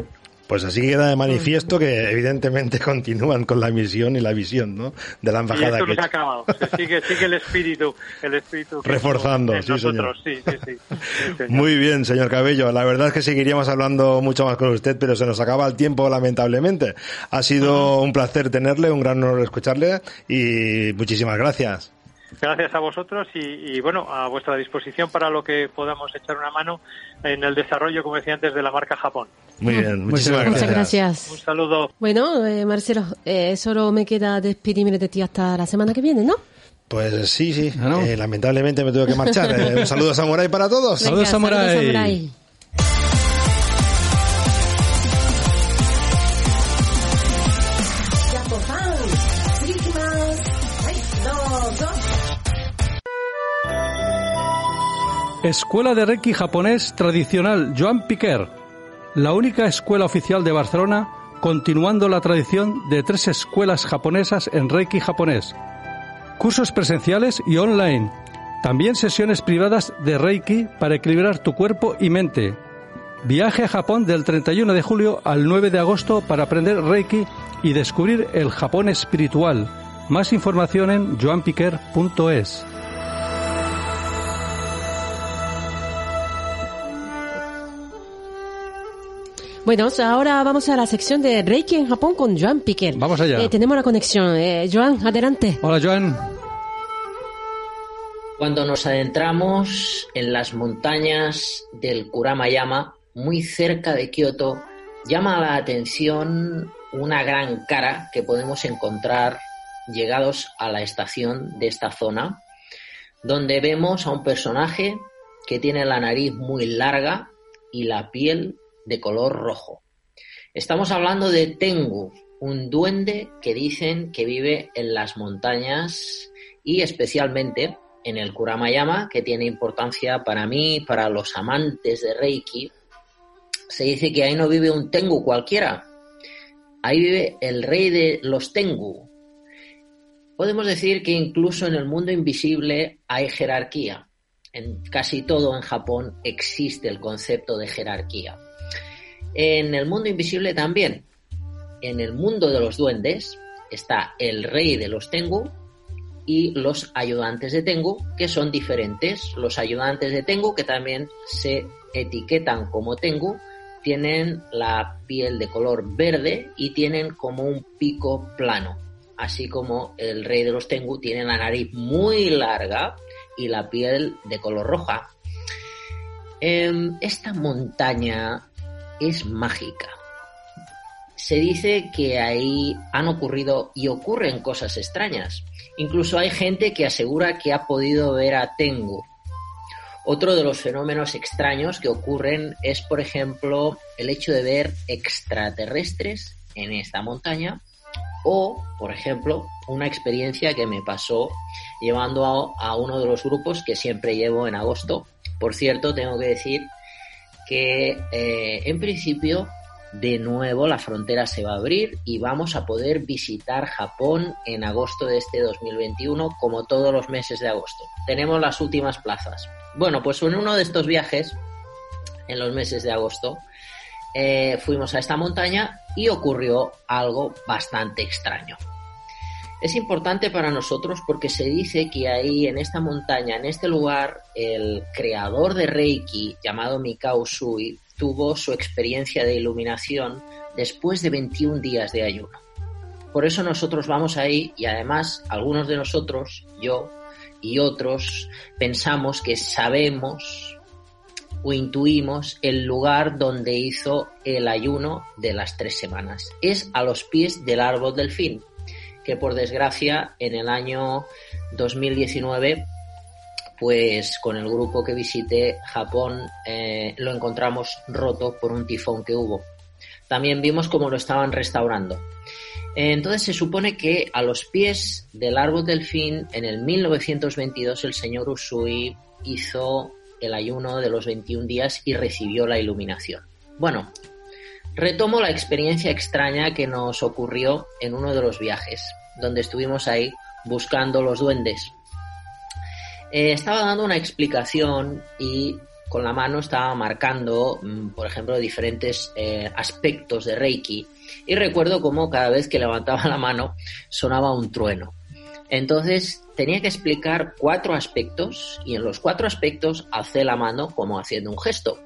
Pues así queda de manifiesto que evidentemente continúan con la misión y la visión ¿no? de la embajada. Y esto no se ha acabado. sigue, sigue el espíritu, el espíritu reforzando, sí, nosotros. Sí, sí, sí, Muy bien, señor Cabello. La verdad es que seguiríamos hablando mucho más con usted, pero se nos acaba el tiempo lamentablemente. Ha sido un placer tenerle, un gran honor escucharle y muchísimas gracias. Gracias a vosotros y, bueno, a vuestra disposición para lo que podamos echar una mano en el desarrollo, como decía antes, de la marca Japón. Muy bien, muchísimas gracias. Muchas gracias. Un saludo. Bueno, eh, Marcelo, eh, solo me queda despedirme de ti hasta la semana que viene, ¿no? Pues sí, sí. Ah, eh, lamentablemente me tuve que marchar. un saludo a Samurai para todos. Saludos, Samurai. Escuela de Reiki japonés tradicional Joan Piquer, la única escuela oficial de Barcelona, continuando la tradición de tres escuelas japonesas en Reiki japonés. Cursos presenciales y online. También sesiones privadas de Reiki para equilibrar tu cuerpo y mente. Viaje a Japón del 31 de julio al 9 de agosto para aprender Reiki y descubrir el Japón espiritual. Más información en joanpiquer.es. Bueno, ahora vamos a la sección de Reiki en Japón con Joan Piquer. Vamos allá. Eh, tenemos la conexión. Eh, Joan, adelante. Hola, Joan. Cuando nos adentramos en las montañas del Kuramayama, muy cerca de Kioto, llama la atención una gran cara que podemos encontrar llegados a la estación de esta zona, donde vemos a un personaje que tiene la nariz muy larga y la piel de color rojo. Estamos hablando de Tengu, un duende que dicen que vive en las montañas y especialmente en el Kuramayama, que tiene importancia para mí, para los amantes de Reiki. Se dice que ahí no vive un Tengu cualquiera, ahí vive el rey de los Tengu. Podemos decir que incluso en el mundo invisible hay jerarquía. En casi todo en Japón existe el concepto de jerarquía. En el mundo invisible también. En el mundo de los duendes está el rey de los Tengu y los ayudantes de Tengu, que son diferentes. Los ayudantes de Tengu, que también se etiquetan como Tengu, tienen la piel de color verde y tienen como un pico plano. Así como el rey de los Tengu tiene la nariz muy larga y la piel de color roja. Em, esta montaña es mágica. Se dice que ahí han ocurrido y ocurren cosas extrañas. Incluso hay gente que asegura que ha podido ver a Tengu. Otro de los fenómenos extraños que ocurren es, por ejemplo, el hecho de ver extraterrestres en esta montaña o, por ejemplo, una experiencia que me pasó llevando a, a, uno de los grupos que siempre llevo en agosto. Por cierto, tengo que decir que eh, en principio de nuevo la frontera se va a abrir y vamos a poder visitar Japón en agosto de este 2021 como todos los meses de agosto. Tenemos las últimas plazas. Bueno, pues en uno de estos viajes, en los meses de agosto, eh, fuimos a esta montaña y ocurrió algo bastante extraño. Es importante para nosotros porque se dice que ahí en esta montaña, en este lugar, el creador de Reiki, llamado Mikao Sui, tuvo su experiencia de iluminación después de 21 días de ayuno. Por eso nosotros vamos ahí y además algunos de nosotros, yo y otros, pensamos que sabemos o intuimos el lugar donde hizo el ayuno de las tres semanas. Es a los pies del árbol del fin, que por desgracia en el año 2019 pues con el grupo que visité Japón eh, lo encontramos roto por un tifón que hubo. También vimos cómo lo estaban restaurando. Entonces se supone que a los pies del árbol del fin, en el 1922, el señor Usui hizo el ayuno de los 21 días y recibió la iluminación. Bueno, Retomo la experiencia extraña que nos ocurrió en uno de los viajes, donde estuvimos ahí buscando los duendes. Eh, estaba dando una explicación y con la mano estaba marcando, mm, por ejemplo, diferentes eh, aspectos de Reiki. Y recuerdo cómo cada vez que levantaba la mano sonaba un trueno. Entonces tenía que explicar cuatro aspectos y en los cuatro aspectos alcé la mano como haciendo un gesto.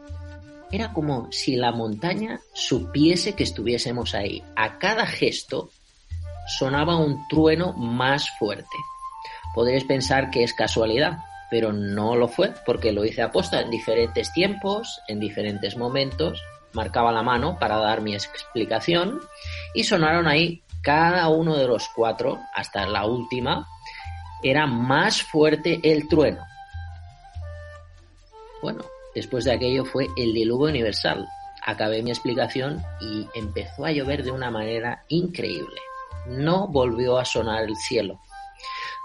Era como si la montaña supiese que estuviésemos ahí. A cada gesto sonaba un trueno más fuerte. Podréis pensar que es casualidad, pero no lo fue porque lo hice aposta en diferentes tiempos, en diferentes momentos, marcaba la mano para dar mi explicación y sonaron ahí cada uno de los cuatro, hasta la última, era más fuerte el trueno. Bueno, después de aquello fue el diluvio universal. Acabé mi explicación y empezó a llover de una manera increíble. No volvió a sonar el cielo.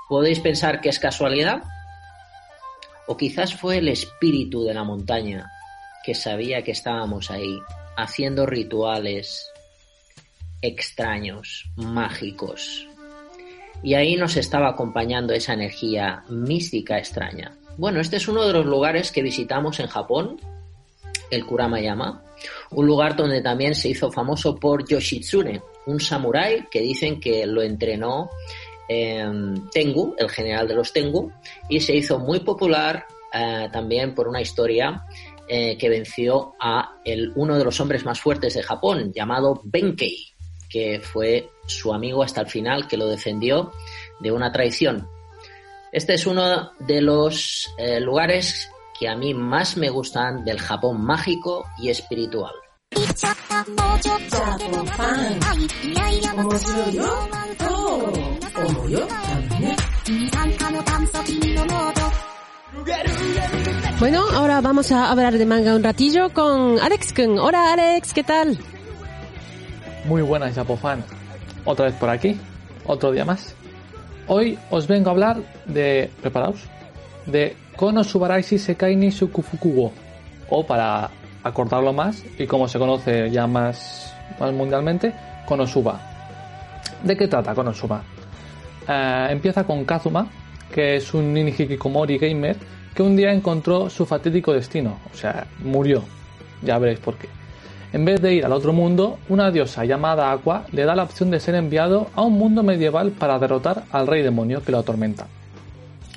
¿Podéis pensar que es casualidad? O quizás fue el espíritu de la montaña que sabía que estábamos ahí, haciendo rituales extraños, mágicos. Y ahí nos estaba acompañando esa energía mística extraña. Bueno, este es uno de los lugares que visitamos en Japón, el Kuramayama, un lugar donde también se hizo famoso por Yoshitsune, un samurái que dicen que lo entrenó Tengu, el general de los Tengu, y se hizo muy popular eh, también por una historia eh, que venció a el, uno de los hombres más fuertes de Japón, llamado Benkei, que fue su amigo hasta el final, que lo defendió de una traición. Este es uno de los eh, lugares que a mí más me gustan del Japón mágico y espiritual. Bueno, ahora vamos a hablar de manga un ratillo con Alex Kun. Hola Alex, ¿qué tal? Muy buenas, Japofan. Otra vez por aquí, otro día más. Hoy os vengo a hablar de, preparaos, de Kono Subaraishi Sekai ni o para acortarlo más, y como se conoce ya más, más mundialmente, Konosuba. ¿De qué trata Konosuba? Eh, empieza con Kazuma, que es un hikikomori gamer que un día encontró su fatídico destino, o sea, murió. Ya veréis por qué. En vez de ir al otro mundo, una diosa llamada Aqua le da la opción de ser enviado a un mundo medieval para derrotar al rey demonio que lo atormenta.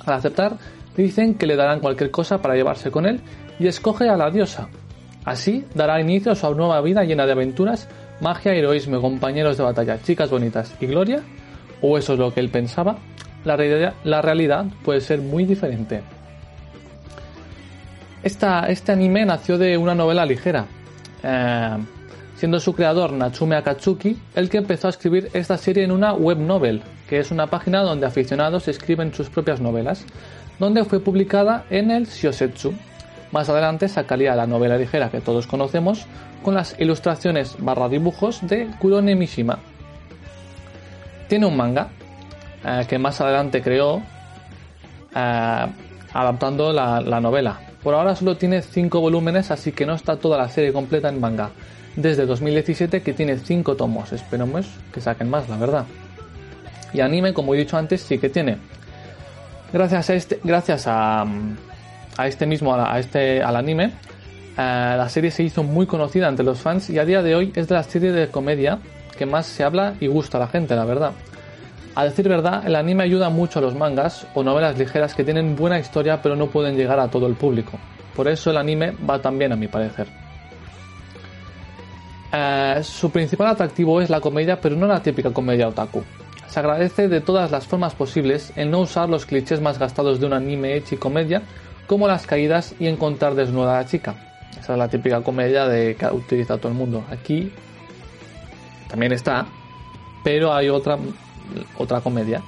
Al aceptar, dicen que le darán cualquier cosa para llevarse con él y escoge a la diosa. Así dará inicio a su nueva vida llena de aventuras, magia, heroísmo, compañeros de batalla, chicas bonitas y gloria, o eso es lo que él pensaba, la, realidad, puede ser muy diferente. este anime nació de una novela ligera, eh, siendo su creador Natsume Akatsuki el que empezó a escribir esta serie en una web novel, que es una página donde aficionados escriben sus propias novelas, donde fue publicada en el Shiosetsu. Más adelante sacaría la novela ligera que todos conocemos con las ilustraciones barra dibujos de Kurone Mishima, tiene un manga eh, que más adelante creó eh, adaptando la, novela. Por ahora solo tiene 5 volúmenes, así que no está toda la serie completa en manga. Desde 2017 que tiene 5 tomos. Esperemos que saquen más, la verdad. Y anime, como he dicho antes, sí que tiene. Gracias a este, gracias a, a este mismo, a, este, al anime, eh, la serie se hizo muy conocida entre los fans y a día de hoy es de la serie de comedia que más se habla y gusta a la gente, la verdad. A decir verdad, el anime ayuda mucho a los mangas o novelas ligeras que tienen buena historia pero no pueden llegar a todo el público. Por eso el anime va tan bien a mi parecer. Eh, su principal atractivo es la comedia, pero no la típica comedia otaku. Se agradece de todas las formas posibles el no usar los clichés más gastados de un anime hecho y comedia, como las caídas y encontrar desnuda a la chica. Esa es la típica comedia de que utiliza todo el mundo. Aquí también está, pero hay otra, otra comedia.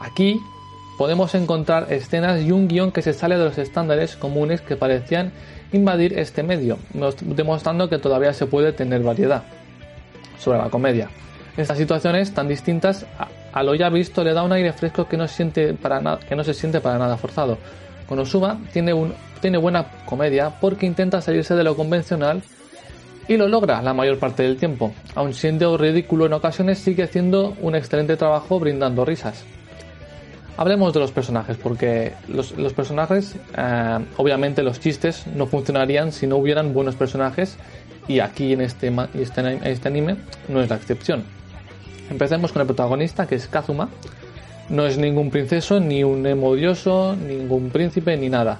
Aquí podemos encontrar escenas y un guion que se sale de los estándares comunes que parecían invadir este medio, demostrando que todavía se puede tener variedad sobre la comedia. Estas situaciones tan distintas a, lo ya visto le da un aire fresco que no, se siente para nada forzado. Konosuba tiene, tiene buena comedia porque intenta salirse de lo convencional y lo logra la mayor parte del tiempo. Aun siendo ridículo en ocasiones, sigue haciendo un excelente trabajo brindando risas. Hablemos de los personajes, porque los, personajes, eh, obviamente los chistes no funcionarían si no hubieran buenos personajes y aquí en este, este, este anime no es la excepción. Empecemos con el protagonista que es Kazuma. No es ningún princeso, ni un emodioso, ningún príncipe, ni nada.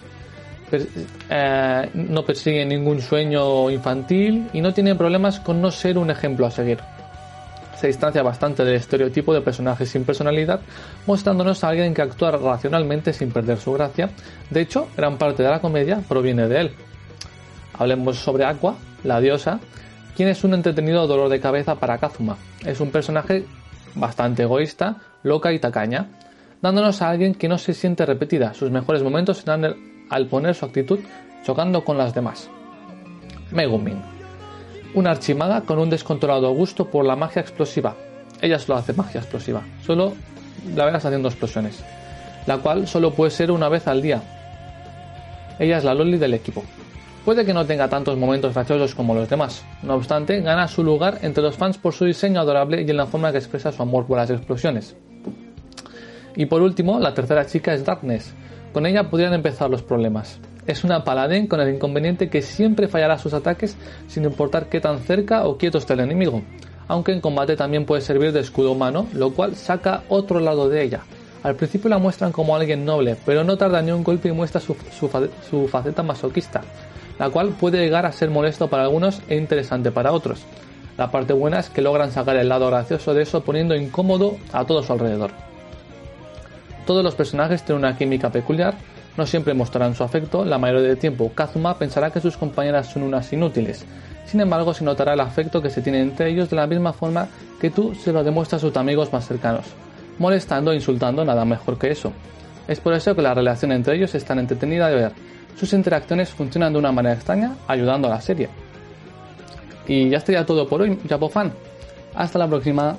Eh, no persigue ningún sueño infantil y no tiene problemas con no ser un ejemplo a seguir se distancia bastante del estereotipo de personaje sin personalidad, mostrándonos a alguien que actúa racionalmente sin perder su gracia. De hecho, gran parte de la comedia proviene de él. Hablemos sobre Aqua, la diosa, quien es un entretenido dolor de cabeza para Kazuma. Es un personaje bastante egoísta, loca y tacaña, dándonos a alguien que no se siente repetida. Sus mejores momentos serán al poner su actitud chocando con las demás. Megumin una archimaga con un descontrolado gusto por la magia explosiva. Ella solo hace magia explosiva, solo la verás haciendo explosiones, la cual solo puede ser una vez al día. Ella es la Loli del equipo. Puede que no tenga tantos momentos graciosos como los demás, no obstante, gana su lugar entre los fans por su diseño adorable y en la forma que expresa su amor por las explosiones. Y por último, la tercera chica es Darkness. Con ella podrían empezar los problemas es una paladín con el inconveniente que siempre fallará sus ataques sin importar qué tan cerca o quieto esté el enemigo, aunque en combate también puede servir de escudo humano, lo cual saca otro lado de ella. Al principio la muestran como alguien noble, pero no tarda ni un golpe y muestra su, su faceta masoquista, la cual puede llegar a ser molesto para algunos e interesante para otros. La parte buena es que logran sacar el lado gracioso de eso poniendo incómodo a todo su alrededor. Todos los personajes tienen una química peculiar, no siempre mostrarán su afecto, la mayoría del tiempo Kazuma pensará que sus compañeras son unas inútiles. Sin embargo, se notará el afecto que se tiene entre ellos de la misma forma que tú se lo demuestras a tus amigos más cercanos, molestando e insultando nada mejor que eso. Es por eso que la relación entre ellos es tan entretenida de ver. Sus interacciones funcionan de una manera extraña, ayudando a la serie. Y ya estaría todo por hoy, Fan. Hasta la próxima.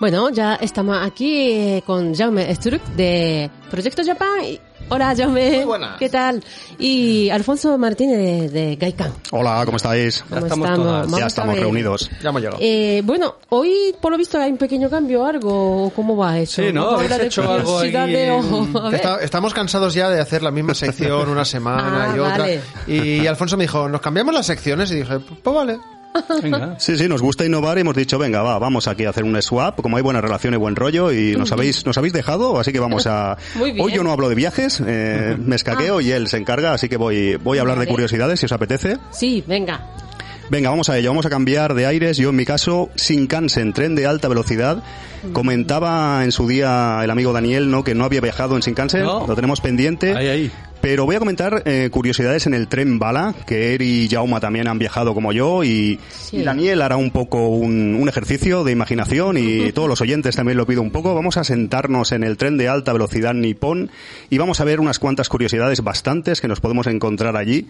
Bueno, ya estamos aquí eh, con Jaume Struck de Proyecto Japan. Hola, Jaume. Muy ¿Qué tal? Y Alfonso Martínez de, de Hola, ¿cómo estáis? ya estamos, ya estamos reunidos. Ya hemos llegado. Eh, bueno, hoy por lo visto hay un pequeño cambio, algo. ¿Cómo va eso? Sí, ¿no? Habéis hecho algo ahí estamos cansados ya de hacer la misma sección una semana y ah, otra. Y Alfonso me dijo, ¿nos cambiamos las secciones? Y dije, pues vale. Sí, sí, nos gusta innovar y hemos dicho, venga, va, vamos aquí a hacer un swap, como hay buena relación y buen rollo y nos habéis, nos habéis dejado, así que vamos a... Hoy yo no hablo de viajes, eh, me escaqueo ah. y él se encarga, así que voy, voy a hablar de curiosidades si os apetece. Sí, venga. Venga, vamos a ello, vamos a cambiar de aires. Yo en mi caso, Shinkansen, tren de alta velocidad. Comentaba en su día el amigo Daniel, ¿no? Que no había viajado en Shinkansen, lo tenemos pendiente. Ahí, ahí. Pero voy a comentar eh, curiosidades en el tren bala, que Eri y Jauma también han viajado como yo y, Daniel hará un poco un, un, ejercicio de imaginación y todos los oyentes también lo pido un poco. Vamos a sentarnos en el tren de alta velocidad nipón y vamos a ver unas cuantas curiosidades bastantes que nos podemos encontrar allí.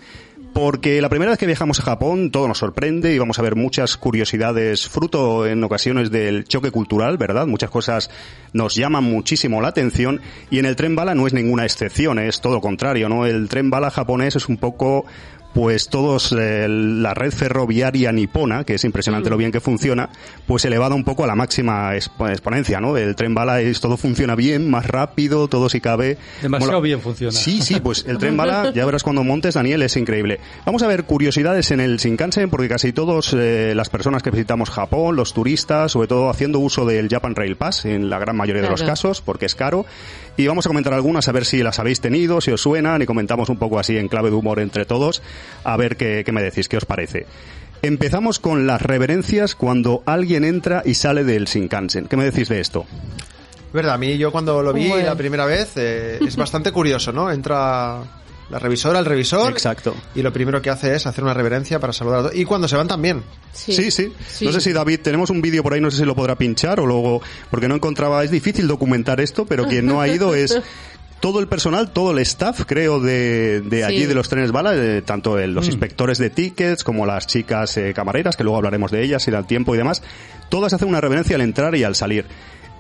Porque la primera vez que viajamos a Japón todo nos sorprende y vamos a ver muchas curiosidades fruto en ocasiones del choque cultural, ¿verdad? Muchas cosas nos llaman muchísimo la atención y en el tren bala no es ninguna excepción, es todo lo contrario ¿no? El tren bala japonés es un poco pues todos eh, la red ferroviaria nipona, que es impresionante lo bien que funciona, pues elevada un poco a la máxima exponencia, ¿no? El tren bala es todo funciona bien, más rápido, todo si cabe. Demasiado bien funciona. Sí, sí, pues el tren bala, ya verás cuando montes, Daniel, es increíble. Vamos a ver curiosidades en el Shinkansen, porque casi todos eh, las personas que visitamos Japón, los turistas, sobre todo haciendo uso del Japan Rail Pass, en la gran mayoría de los casos, porque es caro, y vamos a comentar algunas a ver si las habéis tenido, si os suenan y comentamos un poco así en clave de humor entre todos, a ver qué, me decís, qué os parece. Empezamos con las reverencias cuando alguien entra y sale del Shinkansen. ¿Qué me decís de esto? Verdad, a mí yo cuando lo vi la primera vez eh, es bastante curioso, ¿no? Entra la revisora, el revisor. Exacto. Y lo primero que hace es hacer una reverencia para saludar a todos. Y cuando se van también. Sí. sí, No sé si David, tenemos un vídeo por ahí, no sé si lo podrá pinchar o luego, porque no encontraba, es difícil documentar esto, pero quien no ha ido es todo el personal, todo el staff, creo, de, de allí de los trenes bala, eh, tanto los mm. inspectores de tickets como las chicas eh, camareras, que luego hablaremos de ellas, si da tiempo y demás, todas hacen una reverencia al entrar y al salir.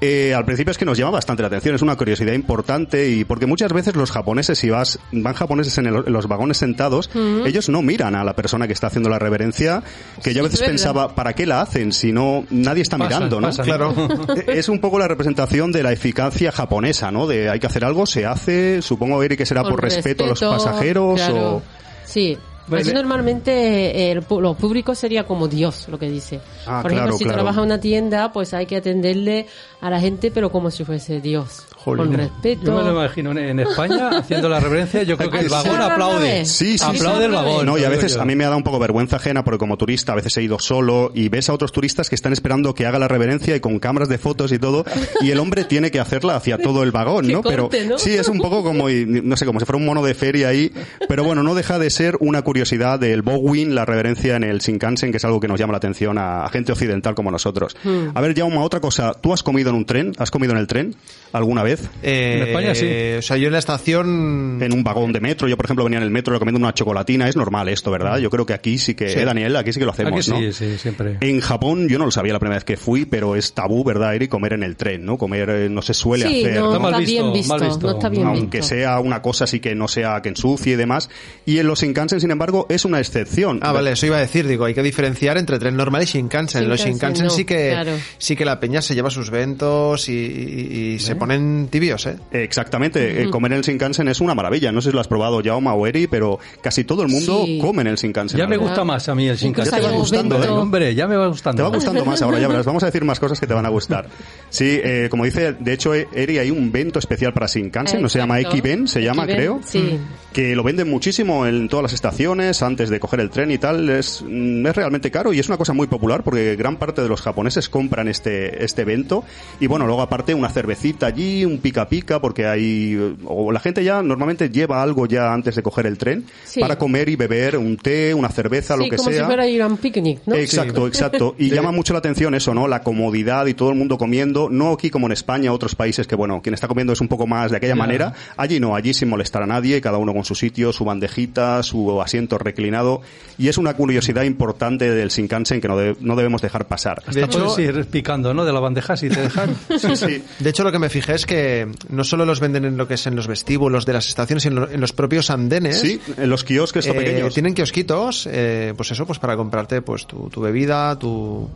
Eh, al principio es que nos llama bastante la atención, es una curiosidad importante y porque muchas veces los japoneses, si vas, van japoneses en, los vagones sentados, ellos no miran a la persona que está haciendo la reverencia, que yo a veces pensaba, ¿para qué la hacen si no nadie está mirando, ¿no? Claro. es un poco la representación de la eficacia japonesa, ¿no? De hay que hacer algo, se hace, supongo Eric que será por, respeto, a los pasajeros o Sí, pues normalmente el, lo público sería como Dios, lo que dice. Ah, Por ejemplo, si trabaja en una tienda, pues hay que atenderle a la gente, pero como si fuese Dios. Con respeto. Yo me lo imagino en España haciendo la reverencia. Yo creo que el vagón aplaude. Sí, sí, aplaude el vagón. No, y a veces a mí me ha dado un poco vergüenza ajena porque como turista a veces he ido solo y ves a otros turistas que están esperando que haga la reverencia y con cámaras de fotos y todo y el hombre tiene que hacerla hacia todo el vagón, ¿no? pero sí, es un poco como, no sé, como si fuera un mono de feria ahí. Pero bueno, no deja de ser una curiosidad del Bowin, la reverencia en el Shinkansen, que es algo que nos llama la atención a, gente occidental como nosotros. Hmm. A ver, Jaume, otra cosa. ¿Tú has comido en un tren? ¿Has comido en el tren alguna vez? Eh, España sí. O sea, yo en la estación... En un vagón de metro, yo por ejemplo venía en el metro comiendo una chocolatina, es normal esto, ¿verdad? Yo creo que aquí sí que... Eh, Daniel, aquí sí que lo hacemos, aquí sí, sí, siempre. En Japón yo no lo sabía la primera vez que fui, pero es tabú, ¿verdad, Eri? Comer en el tren, ¿no? Comer eh, no se suele hacer. No, no, está bien visto, no está bien Aunque sea una cosa así que no sea que ensucie y demás. Y en los Shinkansen, sin embargo, es una excepción. Ah, vale, eso iba a decir, digo, hay que diferenciar entre tren normal y Shinkansen. los Shinkansen sí que sí que la peña se lleva sus ventos y, se ponen tibios, ¿eh? Exactamente, eh, comer en el Shinkansen es una maravilla. No sé si lo has probado ya o Eri, pero casi todo el mundo come en el Shinkansen. Ya me gusta más a mí el Shinkansen. Ya te va gustando, ¿eh? Hombre, ya me va gustando. Te va gustando más ahora, ya verás. Vamos a decir más cosas que te van a gustar. Sí, eh, como dice, de hecho, Eri, hay un vento especial para Shinkansen, no se llama Ekiben, se llama, creo. Sí. Que lo venden muchísimo en todas las estaciones, antes de coger el tren y tal. Es, mm, es realmente caro y es una cosa muy popular porque gran parte de los japoneses compran este, este evento. Y bueno, luego aparte una cervecita allí, un pica pica, porque hay, o la gente ya normalmente lleva algo ya antes de coger el tren para comer y beber un té, una cerveza, lo que como sea. si fuera ir a un picnic, ¿no? Exacto, exacto. Y llama mucho la atención eso, ¿no? La comodidad y todo el mundo comiendo, no aquí como en España, otros países que bueno, quien está comiendo es un poco más de aquella manera. Allí no, allí sin molestar a nadie, cada uno con su sitio, su bandejita, su asiento reclinado. Y es una curiosidad importante del Shinkansen que no, no debemos dejar pasar. De hecho, ir picando, ¿no? De la bandeja si te dejan. sí, sí. De hecho, lo que me fijé es que no solo los venden en lo que es en los vestíbulos de las estaciones, sino en los propios andenes. Sí, en los kiosques eh, pequeños. Tienen kiosquitos, eh, pues eso, pues para comprarte pues tu, tu bebida, tu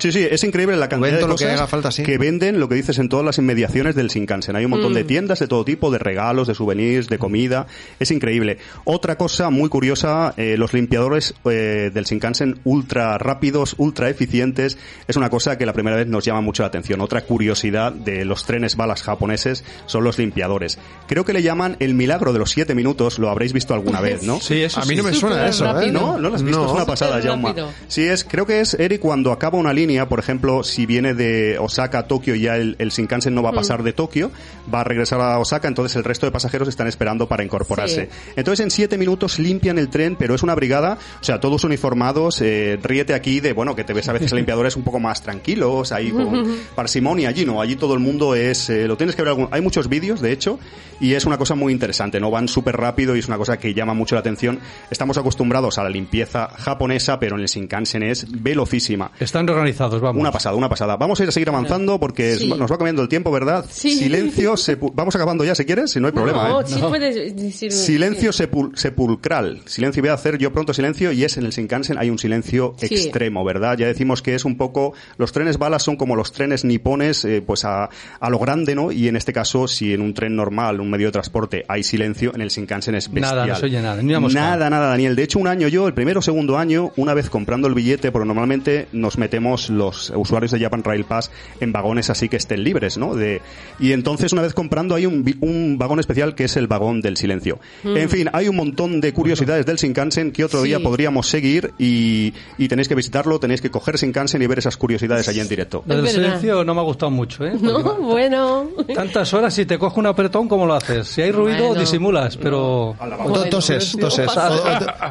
Sí, sí, es increíble la cantidad de cosas que, venden, lo que dices, en todas las inmediaciones del Shinkansen. Hay un montón de mm. tiendas de todo tipo, de regalos, de souvenirs, de comida. Es increíble. Otra cosa muy curiosa, eh, los limpiadores eh, del Shinkansen ultra rápidos, ultra eficientes, es una cosa que la primera vez nos llama mucho la atención. Otra curiosidad de los trenes balas japoneses son los limpiadores. Creo que le llaman el milagro de los siete minutos, lo habréis visto alguna vez, ¿no? Sí, eso A mí no me suena eso, ¿eh? No, no lo has visto, es una pasada, Jauma. Sí, es, creo que es, Eri, cuando acaba una línea por ejemplo, si viene de Osaka a Tokio ya el, el, Shinkansen no va a pasar de Tokio, va a regresar a Osaka, entonces el resto de pasajeros están esperando para incorporarse. Entonces en siete minutos limpian el tren, pero es una brigada, o sea, todos uniformados, eh, ríete aquí de, bueno, que te ves a veces limpiadores un poco más tranquilos, ahí con parsimonia, allí no, allí todo el mundo es, eh, lo tienes que ver, algún, hay muchos vídeos, de hecho, y es una cosa muy interesante, ¿no? Van súper rápido y es una cosa que llama mucho la atención. Estamos acostumbrados a la limpieza japonesa, pero en el Shinkansen es velocísima. Están organizados, vamos. Una pasada, una pasada. Vamos a ir a seguir avanzando porque nos va cambiando el tiempo, ¿verdad? Silencio, vamos acabando ya si quieres, si no hay problema. No, ¿eh? sí puedes decir... Silencio sepulcral. Silencio, voy a hacer yo pronto silencio y es en el Shinkansen hay un silencio extremo, ¿verdad? Ya decimos que es un poco, los trenes balas son como los trenes nipones, eh, pues a, a lo grande, ¿no? Y en este caso, si en un tren normal, un medio de transporte, hay silencio, en el Shinkansen es bestial. Nada, no se oye nada, Nada, nada, Daniel. De hecho, un año yo, el primero o segundo año, una vez comprando el billete, porque normalmente nos metemos los usuarios de Japan Rail Pass en vagones así que estén libres, ¿no? De, y entonces, una vez comprando, hay un, un vagón especial que es el vagón del silencio. Mm. En fin, hay un montón de curiosidades del Shinkansen que otro día podríamos seguir y, y, tenéis que visitarlo, tenéis que coger Shinkansen y ver esas curiosidades allí en directo. El silencio no me ha gustado mucho, ¿eh? no, bueno. Tantas horas, si te coge un apretón, ¿cómo lo haces? Si hay ruido, disimulas, pero... O toses, toses.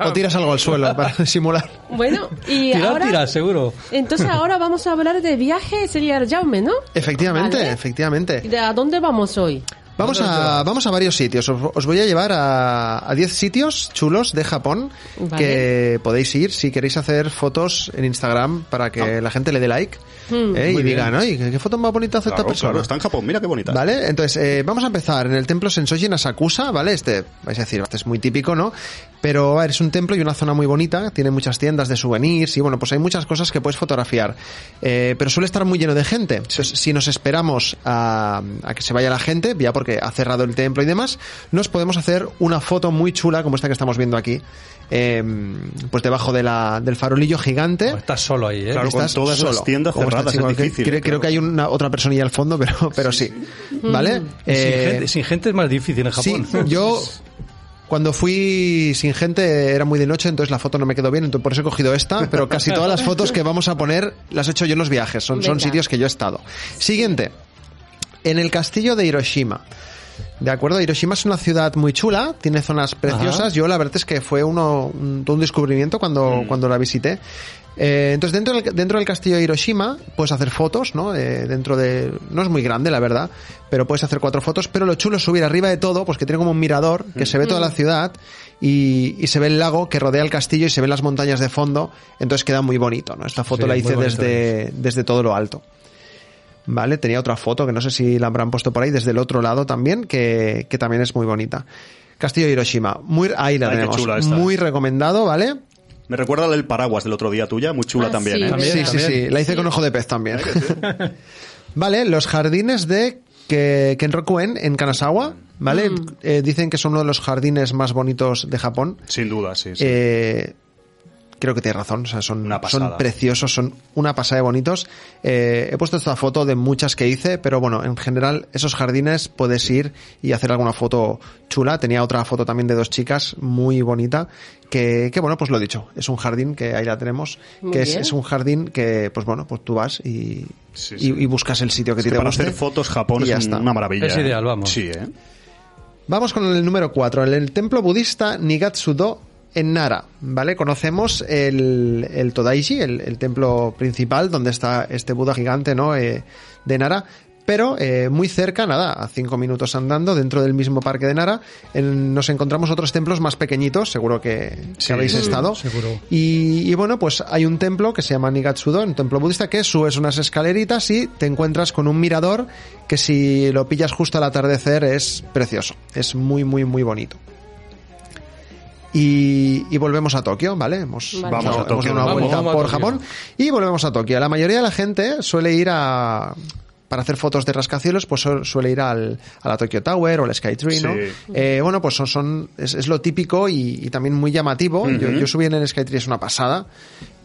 O, tiras algo al suelo para disimular. Bueno, y tirar, ahora... Tirar, seguro. Entonces ahora vamos a hablar de viaje, sería Jaume, ¿no? Efectivamente, efectivamente. ¿De a dónde vamos hoy? Vamos a, vamos a varios sitios. Os, voy a llevar a 10 sitios chulos de Japón que podéis ir si queréis hacer fotos en Instagram para que ah. la gente le dé like. Hmm. ¿eh? y digan, ¿no? ¿qué foto más bonita hace esta persona? Claro, está en Japón, mira qué bonita. Vale, entonces eh, vamos a empezar en el templo Sensoji en Asakusa, ¿vale? Este, vais a decir, este es muy típico, ¿no? Pero a ver, es un templo y una zona muy bonita, tiene muchas tiendas de souvenirs y bueno, pues hay muchas cosas que puedes fotografiar. Eh, pero suele estar muy lleno de gente. Entonces, si nos esperamos a, a que se vaya la gente, ya porque ha cerrado el templo y demás, nos podemos hacer una foto muy chula como esta que estamos viendo aquí. Eh, pues debajo de la, del farolillo gigante. estás solo ahí, ¿eh? Claro, con todas las tiendas cerradas es difícil. Creo, creo, que hay una otra personilla al fondo, pero, pero sí. ¿Vale? Eh, sin, gente, es más difícil en Japón. Sí, yo cuando fui sin gente era muy de noche, entonces la foto no me quedó bien, entonces por eso he cogido esta, pero casi todas las fotos que vamos a poner las he hecho yo en los viajes, son, son sitios que yo he estado. Siguiente, en el castillo de Hiroshima. De acuerdo, Hiroshima es una ciudad muy chula, tiene zonas preciosas. Yo la verdad es que fue uno, un descubrimiento cuando, mm. cuando la visité. Eh, entonces dentro del, dentro del castillo de Hiroshima puedes hacer fotos, ¿no? Eh, dentro de, no es muy grande la verdad, pero puedes hacer cuatro fotos. Pero lo chulo es subir arriba de todo, pues que tiene como un mirador que se ve toda la mm. ciudad y, y, se ve el lago que rodea el castillo y se ven las montañas de fondo. Entonces queda muy bonito, ¿no? Esta foto la hice desde, desde todo lo alto. ¿vale? Tenía otra foto que no sé si la habrán puesto por ahí desde el otro lado también, que, que también es muy bonita. Castillo de Hiroshima. Muy, ahí la tenemos. Muy recomendado, ¿vale? Me recuerda el paraguas del otro día tuya, muy chula ah, también, sí. ¿eh? sí, sí, sí, La hice con ojo de pez también. vale, los jardines de Kenrokuen en Kanazawa, ¿vale? Mm. Eh, dicen que son uno de los jardines más bonitos de Japón. Sin duda, sí. sí. Eh, creo que tiene razón, o sea, son, son preciosos, son una pasada de bonitos. Eh, he puesto esta foto de muchas que hice, pero bueno, en general esos jardines puedes ir y hacer alguna foto chula. Tenía otra foto también de dos chicas muy bonita, que, que bueno, pues lo he dicho, es un jardín que ahí la tenemos, que es, es, un jardín que, pues bueno, pues tú vas y, y, buscas el sitio que te para hacer fotos Japón es una maravilla. Es ideal, vamos. Sí, ¿eh? Vamos con el número 4, el templo budista Nigatsudo en Nara, ¿vale? Conocemos el, el Todaiji, el, templo principal donde está este Buda gigante, ¿no? Eh, de Nara, pero eh, muy cerca, nada, a cinco minutos andando, dentro del mismo parque de Nara, nos encontramos otros templos más pequeñitos, seguro que, habéis estado. Seguro. Y, bueno, pues hay un templo que se llama Nigatsudo, un templo budista, que subes unas escaleritas y te encuentras con un mirador que si lo pillas justo al atardecer es precioso, es muy, muy, muy bonito. Y, volvemos a Tokio, ¿vale? Hemos, Vamos a Tokio. una vuelta por Japón y volvemos a Tokio. La mayoría de la gente suele ir a para hacer fotos de rascacielos, pues suele ir al, a la Tokyo Tower o al Skytree, ¿no? Eh, bueno, pues son, son es, lo típico y, también muy llamativo. yo, yo, subí en el Skytree, es una pasada.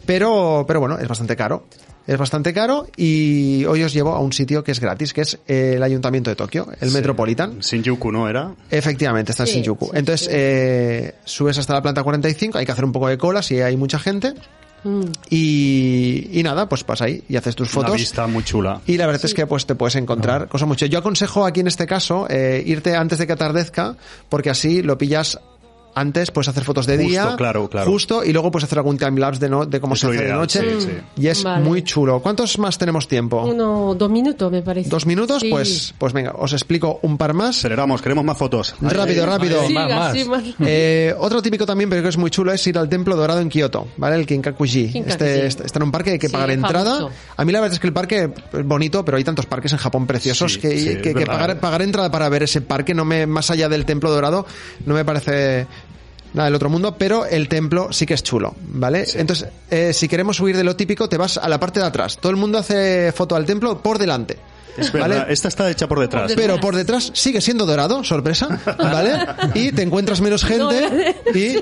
Pero, pero bueno, es bastante caro es bastante caro y hoy os llevo a un sitio que es gratis, que es el Ayuntamiento de Tokio, el Metropolitan. Shinjuku, ¿no era? Efectivamente, está en Shinjuku. Entonces, eh, subes hasta la planta 45, hay que hacer un poco de cola si hay mucha gente. Mm. Y, y, nada, pues pasa ahí y haces tus fotos. Una vista muy chula. Y la verdad es que pues te puedes encontrar ah. cosas mucho. Yo aconsejo aquí en este caso eh, irte antes de que atardezca, porque así lo pillas antes puedes hacer fotos de día, claro, claro. justo, y luego puedes hacer algún timelapse de, no, de cómo se hace de noche. Y es muy chulo. ¿Cuántos más tenemos tiempo? Uno, dos minutos, me parece. ¿Dos minutos? Pues, pues venga, os explico un par más. Aceleramos, queremos más fotos. Rápido, rápido. más, eh, otro típico también, pero que es muy chulo, es ir al templo dorado en Kioto, ¿vale? El Kinkakuji. Este, este, está en un parque hay que pagar entrada. A mí la verdad es que el parque es bonito, pero hay tantos parques en Japón preciosos que, que, pagar, pagar entrada para ver ese parque, no me, más allá del templo dorado, no me parece nada del otro mundo, pero el templo sí que es chulo, ¿vale? Entonces, eh, si queremos huir de lo típico, te vas a la parte de atrás. Todo el mundo hace foto al templo por delante. Es verdad, esta está hecha por detrás. Pero por detrás sigue siendo dorado, sorpresa, ¿vale? Y te encuentras menos gente y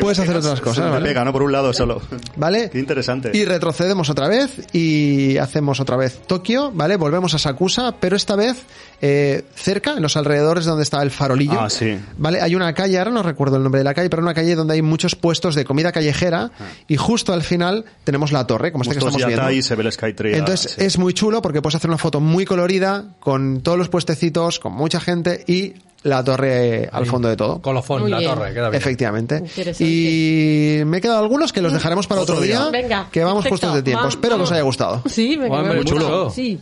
puedes hacer otras cosas, ¿vale? pega, ¿no? Por un lado solo. ¿Vale? Qué interesante. Y retrocedemos otra vez y hacemos otra vez Tokio, ¿vale? Volvemos a Sakusa, pero esta vez eh, cerca, en los alrededores donde está el farolillo. Ah, sí. ¿Vale? Hay una calle, ahora no recuerdo el nombre de la calle, pero una calle donde hay muchos puestos de comida callejera ah. y justo al final tenemos la torre, como este que estamos viendo. Ahí se ve el Skytree. Entonces es muy chulo porque puedes hacer una foto muy colorida con todos los puestecitos, con mucha gente y la torre al fondo de todo. Colofón, la torre, queda bien. Efectivamente. Y me he quedado algunos que los dejaremos para otro, día, Venga, que vamos justos de tiempo. Espero que os haya gustado. Sí, me muy chulo. Sí.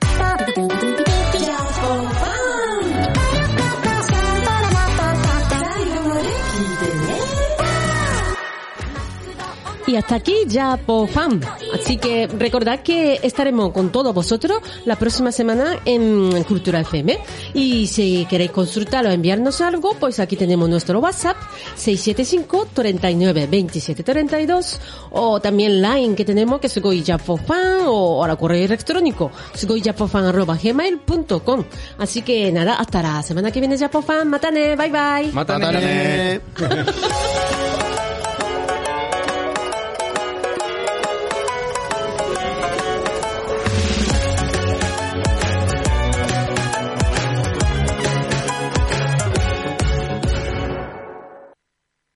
Y hasta aquí ya por fan. Así que recordad que estaremos con todos vosotros la próxima semana en Cultura FM. Y si queréis consultar o enviarnos algo, pues aquí tenemos nuestro WhatsApp 675 39 27 32 o también Line que tenemos que es fan o ahora correo electrónico gmail.com Así que nada, hasta la semana que viene ya fan. Matane, bye bye. Matane.